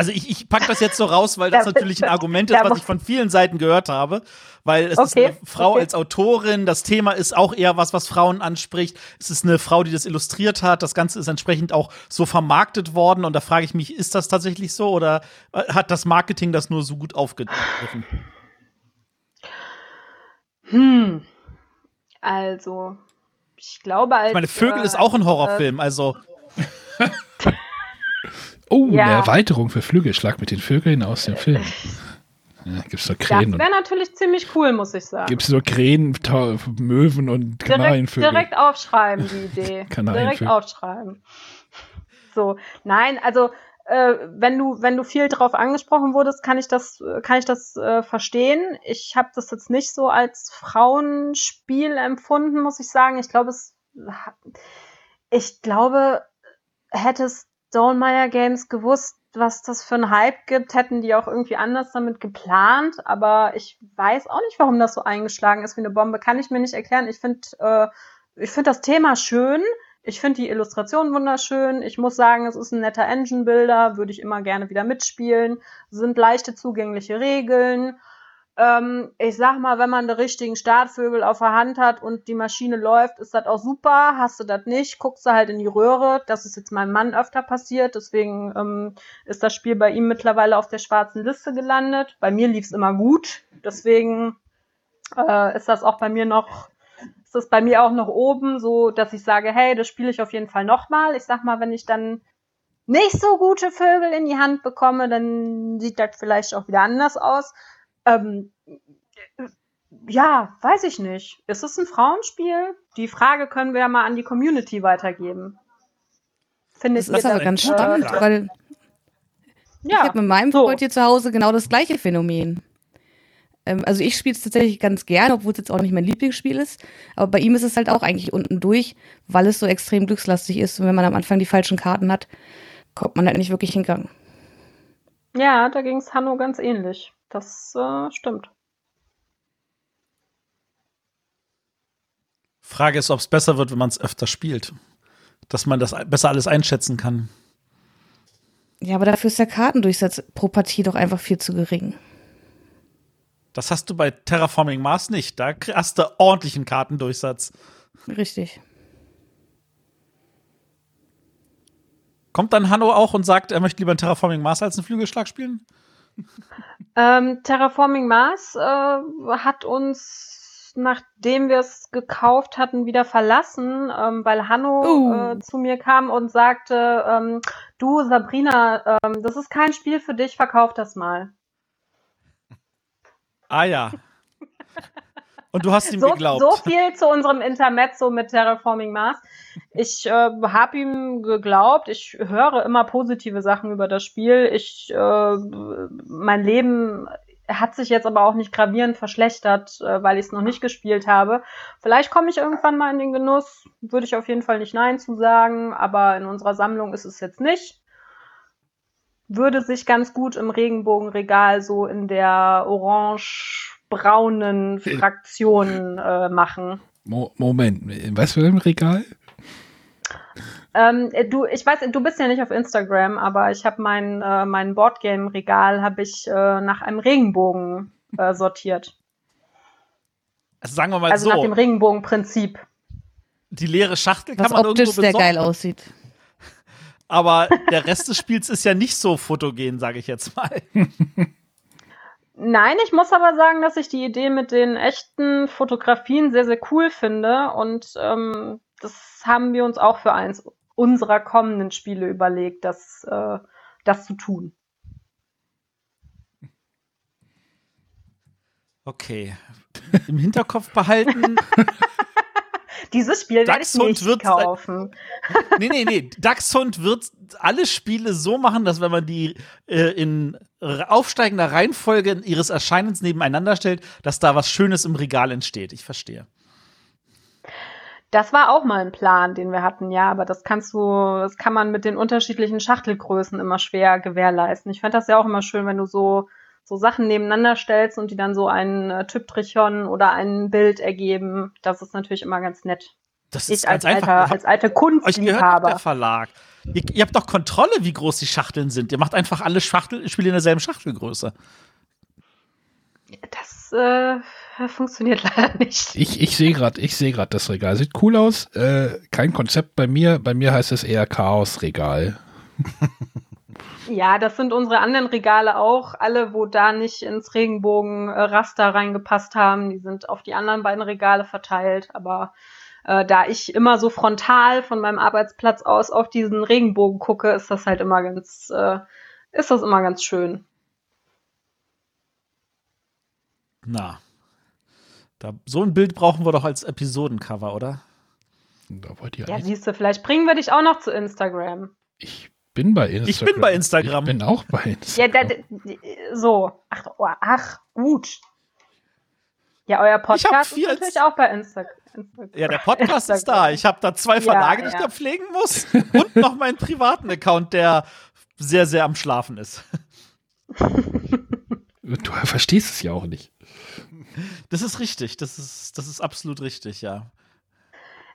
Also ich, ich pack das jetzt so raus, weil das natürlich ein Argument ist, was ich von vielen Seiten gehört habe. Weil es okay, ist eine Frau okay. als Autorin, das Thema ist auch eher was, was Frauen anspricht. Es ist eine Frau, die das illustriert hat. Das Ganze ist entsprechend auch so vermarktet worden. Und da frage ich mich, ist das tatsächlich so oder äh, hat das Marketing das nur so gut aufgegriffen? Hm. Also, ich glaube, als. Ich meine, Vögel äh, ist auch ein Horrorfilm, äh, also. oh, ja. eine Erweiterung für Flügelschlag mit den Vögeln aus dem Film. Ja, gibt's Krähen. Das wäre natürlich ziemlich cool, muss ich sagen. Gibt es so Krähen, Möwen und Kanarienvögel? Direkt, direkt aufschreiben, die Idee. direkt aufschreiben. So, nein, also äh, wenn du wenn du viel drauf angesprochen wurdest, kann ich das kann ich das äh, verstehen. Ich habe das jetzt nicht so als Frauenspiel empfunden, muss ich sagen. Ich glaube es ich glaube, hätte Stonemeyer Games gewusst, was das für ein Hype gibt, hätten die auch irgendwie anders damit geplant. Aber ich weiß auch nicht, warum das so eingeschlagen ist wie eine Bombe. Kann ich mir nicht erklären. Ich finde, äh, ich finde das Thema schön. Ich finde die Illustration wunderschön. Ich muss sagen, es ist ein netter Engine-Builder, würde ich immer gerne wieder mitspielen. Sind leichte zugängliche Regeln. Ähm, ich sag mal, wenn man die richtigen Startvögel auf der Hand hat und die Maschine läuft, ist das auch super. Hast du das nicht, guckst du halt in die Röhre. Das ist jetzt meinem Mann öfter passiert. Deswegen ähm, ist das Spiel bei ihm mittlerweile auf der schwarzen Liste gelandet. Bei mir lief es immer gut. Deswegen äh, ist das auch bei mir noch ist das bei mir auch noch oben, so dass ich sage, hey, das spiele ich auf jeden Fall nochmal. Ich sag mal, wenn ich dann nicht so gute Vögel in die Hand bekomme, dann sieht das vielleicht auch wieder anders aus. Ähm, ja, weiß ich nicht. Ist es ein Frauenspiel? Die Frage können wir ja mal an die Community weitergeben. Findet Das ihr ist aber das, ganz äh, spannend, weil ich Ja, habe mit meinem so. Freund hier zu Hause genau das gleiche Phänomen. Ähm, also ich spiele es tatsächlich ganz gern, obwohl es jetzt auch nicht mein Lieblingsspiel ist. Aber bei ihm ist es halt auch eigentlich unten durch, weil es so extrem glückslastig ist. Und wenn man am Anfang die falschen Karten hat, kommt man halt nicht wirklich in Gang. Ja, da ging es Hanno ganz ähnlich. Das äh, stimmt. Frage ist, ob es besser wird, wenn man es öfter spielt. Dass man das besser alles einschätzen kann. Ja, aber dafür ist der Kartendurchsatz pro Partie doch einfach viel zu gering. Das hast du bei Terraforming Mars nicht. Da hast du ordentlichen Kartendurchsatz. Richtig. Kommt dann Hanno auch und sagt, er möchte lieber ein Terraforming Mars als einen Flügelschlag spielen? Ähm, Terraforming Mars äh, hat uns, nachdem wir es gekauft hatten, wieder verlassen, ähm, weil Hanno Uh. äh, zu mir kam und sagte, ähm, du Sabrina, ähm, das ist kein Spiel für dich, verkauf das mal. Ah ja. Und du hast ihm So, geglaubt. so viel zu unserem Intermezzo mit Terraforming Mars. Ich äh, habe ihm geglaubt. Ich höre immer positive Sachen über das Spiel. Ich, äh, mein Leben hat sich jetzt aber auch nicht gravierend verschlechtert, äh, weil ich es noch nicht gespielt habe. Vielleicht komme ich irgendwann mal in den Genuss. Würde ich auf jeden Fall nicht Nein zu sagen, aber in unserer Sammlung ist es jetzt nicht. Würde sich ganz gut im Regenbogenregal so in der orange-braunen Fraktion äh, machen. Mo Moment, in was für einem Regal? Ähm, du, ich weiß, du bist ja nicht auf Instagram, aber ich habe mein, äh, mein Boardgame-Regal habe ich äh, nach einem Regenbogen äh, sortiert. Also sagen wir mal Also nach so, dem Regenbogenprinzip. die leere Schachtel kann Was man optisch irgendwo sehr besorgen, geil aussieht. aber der Rest des Spiels ist ja nicht so fotogen, sage ich jetzt mal. Nein, ich muss aber sagen, dass ich die Idee mit den echten Fotografien sehr, sehr cool finde. Und ähm, das haben wir uns auch für eins unserer kommenden Spiele überlegt, das, äh, das zu tun. Okay. Im Hinterkopf behalten. Dieses Spiel werde ich nicht wird's- kaufen. nee, nee, nee. Dachshund wird alle Spiele so machen, dass wenn man die äh, in aufsteigender Reihenfolge ihres Erscheinens nebeneinander stellt, dass da was Schönes im Regal entsteht. Ich verstehe. Das war auch mal ein Plan, den wir hatten, ja, aber das kannst du, das kann man mit den unterschiedlichen Schachtelgrößen immer schwer gewährleisten. Ich fand das ja auch immer schön, wenn du so, so Sachen nebeneinander stellst und die dann so einen äh, Typtrichon oder ein Bild ergeben. Das ist natürlich immer ganz nett. Das ist Ich als ganz alter, einfach. als alter Euch gehört doch der Kunstliebhaber. Verlag. Ihr, ihr habt doch Kontrolle, wie groß die Schachteln sind. Ihr macht einfach alle Schachtel, Spiele in derselben Schachtelgröße. Das äh, funktioniert leider nicht. Ich, ich sehe gerade, ich sehe gerade das Regal. Sieht cool aus. Äh, kein Konzept bei mir. Bei mir heißt es eher Chaos-Regal. Ja, das sind unsere anderen Regale auch. Alle, wo da nicht ins Regenbogen-Raster reingepasst haben, die sind auf die anderen beiden Regale verteilt. Aber äh, da ich immer so frontal von meinem Arbeitsplatz aus auf diesen Regenbogen gucke, ist das halt immer ganz, äh, ist das immer ganz schön. Na. Da, so ein Bild brauchen wir doch als Episodencover, oder? Da wollt ihr Ja, siehst du, vielleicht bringen wir dich auch noch zu Instagram. ich bin bei Instagram. Ich bin bei Instagram. Ich bin auch bei Ja, Instagram. da, da, so. Ach, oh, ach, gut. Ja, euer Podcast ist natürlich auch bei Insta Instagram. Ja, der Podcast ist Instagram. da. Ich habe da zwei Ja, Verlage, die ich ja. da pflegen muss. Und noch meinen privaten Account, der sehr, sehr am Schlafen ist. Du verstehst es ja auch nicht. Das ist richtig. Das ist, das ist absolut richtig, ja.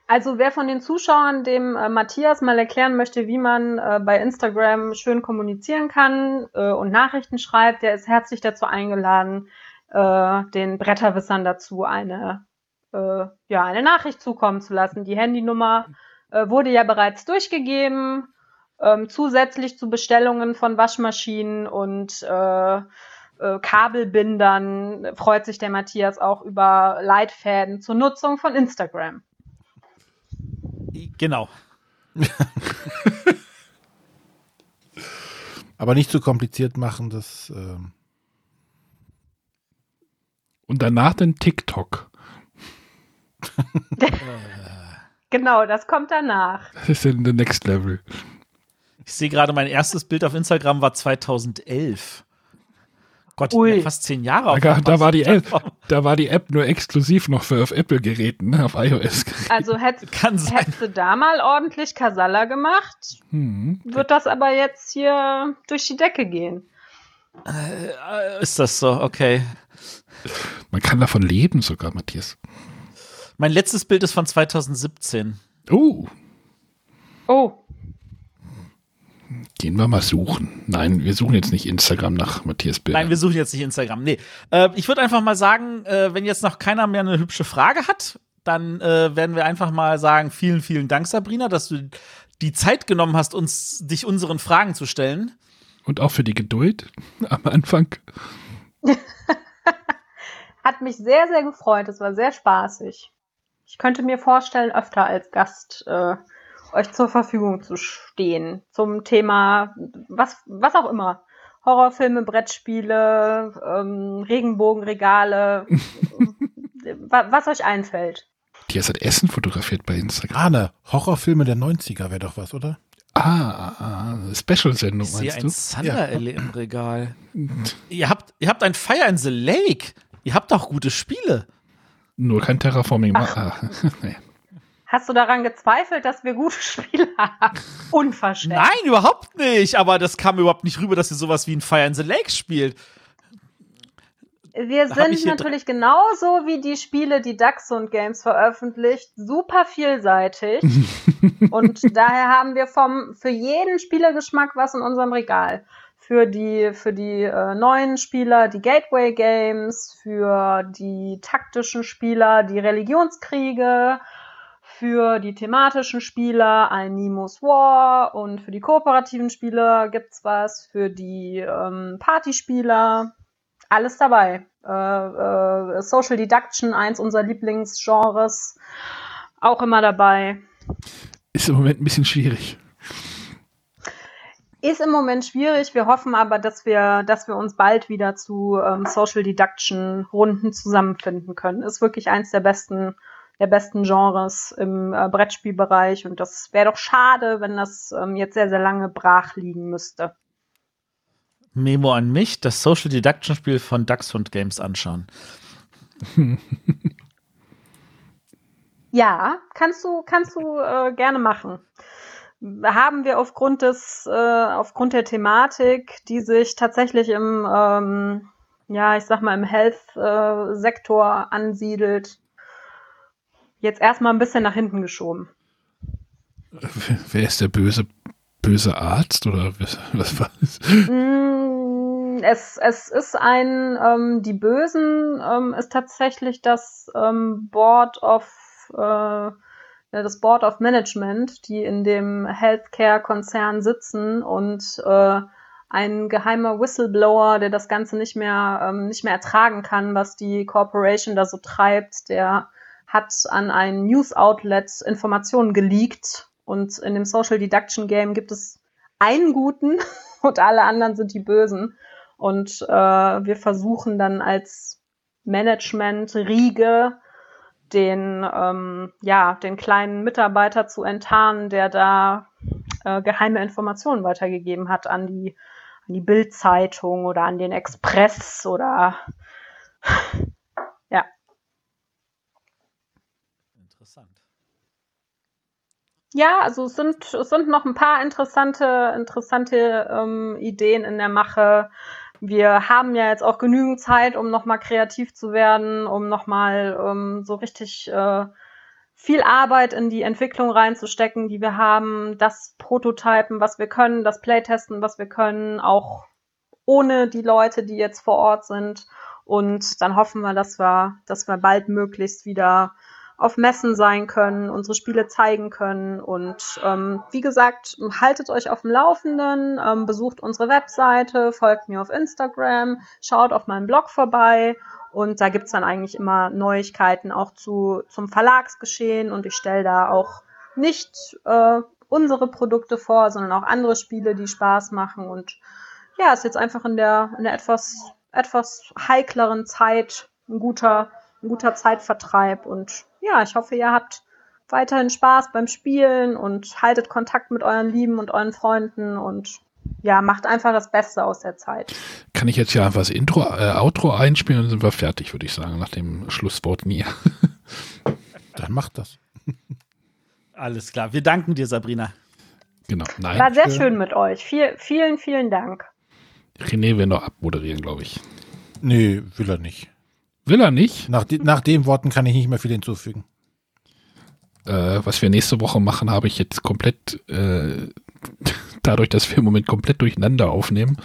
Also wer von den Zuschauern dem äh, Matthias mal erklären möchte, wie man äh, bei Instagram schön kommunizieren kann äh, und Nachrichten schreibt, der ist herzlich dazu eingeladen, äh, den Bretterwissern dazu eine, äh, ja, eine Nachricht zukommen zu lassen. Die Handynummer äh, wurde ja bereits durchgegeben, ähm, zusätzlich zu Bestellungen von Waschmaschinen und Kabelbindern freut sich der Matthias auch über Leitfäden zur Nutzung von Instagram. Genau. Aber nicht zu kompliziert machen, das ähm, Und danach den TikTok. Genau, das kommt danach. Das ist in the next level. Ich sehe gerade, mein erstes Bild auf Instagram war 2011. Gott, ich bin Ui. ja fast zehn Jahre auf Da, da, war die App, da war die App nur exklusiv noch für auf Apple-Geräten, ne, auf iOS. Also hätt, Kann sein. hättest du da mal ordentlich Kasala gemacht, Hm. wird das aber jetzt hier durch die Decke gehen. Äh, Ist das so? Okay. Man kann davon leben sogar, Matthias. Mein letztes Bild ist von 2017. Oh, Oh, gehen wir mal suchen. Nein, wir suchen jetzt nicht Instagram nach Matthias Bilder. Nein, wir suchen jetzt nicht Instagram. Nee. Äh, ich würde einfach mal sagen, äh, wenn jetzt noch keiner mehr eine hübsche Frage hat, dann äh, werden wir einfach mal sagen, vielen, vielen Dank, Sabrina, dass du die Zeit genommen hast, uns dich unseren Fragen zu stellen. Und auch für die Geduld am Anfang. hat mich sehr, sehr gefreut. Es war sehr spaßig. Ich könnte mir vorstellen, öfter als Gast äh, euch zur Verfügung zu stehen zum Thema was, was auch immer. Horrorfilme, Brettspiele, ähm, Regenbogenregale, wa- was euch einfällt. Matthias hat Essen fotografiert bei Instagram. Ahne, Horrorfilme der 90er wäre doch was, oder? Ah, ah, Special-Sendung Ich sehe meinst ein du? Thunder-Elle im Regal. ihr, habt, ihr habt ein Fire in the Lake. Ihr habt doch gute Spiele. Nur kein Terraforming. Ah, nee. Hast du daran gezweifelt, dass wir gute Spiele haben? Unverschämt. Nein, überhaupt nicht. Aber das kam überhaupt nicht rüber, dass ihr sowas wie ein Fire in the Lake spielt. Wir sind natürlich genauso wie die Spiele, die Dachshund Games veröffentlicht, super vielseitig. und daher haben wir vom, für jeden Spielergeschmack was in unserem Regal. Für die, für die äh, neuen Spieler die Gateway Games, für die taktischen Spieler die Religionskriege, für die thematischen Spieler ein Nemo's War und für die kooperativen Spieler gibt's was, für die ähm, Partyspieler alles dabei. Äh, äh, Social Deduction, eins unserer Lieblingsgenres, auch immer dabei. Ist im Moment ein bisschen schwierig. Ist im Moment schwierig. Wir hoffen aber, dass wir, dass wir uns bald wieder zu ähm, Social Deduction Runden zusammenfinden können. Ist wirklich eins der besten, der besten Genres im äh, Brettspielbereich und das wäre doch schade, wenn das ähm, jetzt sehr, sehr lange brach liegen müsste. Memo an mich, das Social Deduction Spiel von Dachshund Games anschauen. Ja, kannst du, kannst du äh, gerne machen. Haben wir aufgrund des, äh, aufgrund der Thematik, die sich tatsächlich im, ähm, ja, ich sag mal, im Health-Sektor ansiedelt, jetzt erstmal ein bisschen nach hinten geschoben. Wer- ist der böse, böse Arzt oder was, war das? Mm, Es, es ist ein, ähm, die Bösen ähm, ist tatsächlich das ähm, Board of, äh, das Board of Management, die in dem Healthcare-Konzern sitzen und äh, ein geheimer Whistleblower, der das Ganze nicht mehr, ähm, nicht mehr ertragen kann, was die Corporation da so treibt, der hat an ein News-Outlet Informationen geleakt und in dem Social Deduction Game gibt es einen guten und alle anderen sind die Bösen. Und äh, wir versuchen dann als Management-Riege den, ähm, ja, den kleinen Mitarbeiter zu enttarnen, der da äh, geheime Informationen weitergegeben hat an die, an die Bild-Zeitung oder an den Express oder ja. Interessant. Ja, also es sind, es sind noch ein paar interessante, interessante ähm, Ideen in der Mache. Wir haben ja jetzt auch genügend Zeit, um nochmal kreativ zu werden, um nochmal ähm, so richtig äh, viel Arbeit in die Entwicklung reinzustecken, die wir haben, das Prototypen, was wir können, das Playtesten, was wir können, auch ohne die Leute, die jetzt vor Ort sind. Und dann hoffen wir, dass wir, dass wir bald möglichst wieder auf Messen sein können, unsere Spiele zeigen können. Und ähm, wie gesagt, haltet euch auf dem Laufenden, ähm, besucht unsere Webseite, folgt mir auf Instagram, schaut auf meinem Blog vorbei. Und da gibt's dann eigentlich immer Neuigkeiten auch zu, zum Verlagsgeschehen. Und ich stelle da auch nicht äh, unsere Produkte vor, sondern auch andere Spiele, die Spaß machen. Und ja, ist jetzt einfach in der, in der etwas, etwas heikleren Zeit ein guter, ein guter Zeitvertreib. Und ja, ich hoffe, ihr habt weiterhin Spaß beim Spielen und haltet Kontakt mit euren Lieben und euren Freunden und ja, macht einfach das Beste aus der Zeit. Kann ich jetzt ja einfach das Intro, äh, Outro einspielen und dann sind wir fertig, würde ich sagen, nach dem Schlusswort mir. Dann macht das. Alles klar. Wir danken dir, Sabrina. Genau. Nein. War sehr äh, schön mit euch. Viel, vielen, vielen Dank. René will noch abmoderieren, glaube ich. Nee, will er nicht. Will er nicht? Nach, nach den Worten kann ich nicht mehr viel hinzufügen. Äh, was wir nächste Woche machen, habe ich jetzt komplett, äh, dadurch, dass wir im Moment komplett durcheinander aufnehmen.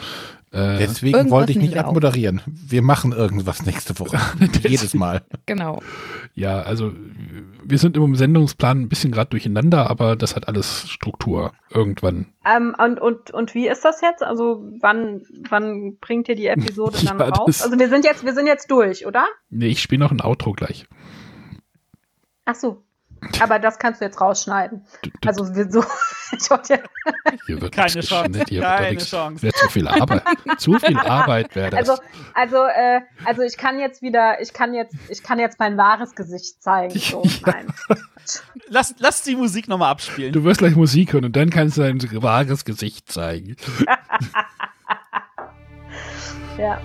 Äh, Deswegen Irgendwas wollte ich nicht abmoderieren. Wir machen irgendwas nächste Woche. Jedes Mal. Genau. ja, also wir sind im Sendungsplan ein bisschen gerade durcheinander, aber das hat alles Struktur irgendwann. Ähm, und, und, und wie ist das jetzt? Also wann, wann bringt ihr die Episode dann Ja, raus? Also wir sind jetzt, wir sind jetzt durch, oder? Nee, ich spiele noch ein Outro gleich. Ach so. Aber das kannst du jetzt rausschneiden. Du, du, Also wir so. ich wollte ja, hier wird Keine nichts Chance. hier wird Keine nichts- Chance. Wäre zu viel Arbeit. zu viel Arbeit wäre das. also, also, äh, also ich kann jetzt wieder, ich kann jetzt, ich kann jetzt mein wahres Gesicht zeigen. So, nein. Lass, lass die Musik nochmal abspielen. du wirst gleich Musik hören und dann kannst du dein wahres Gesicht zeigen. Ja.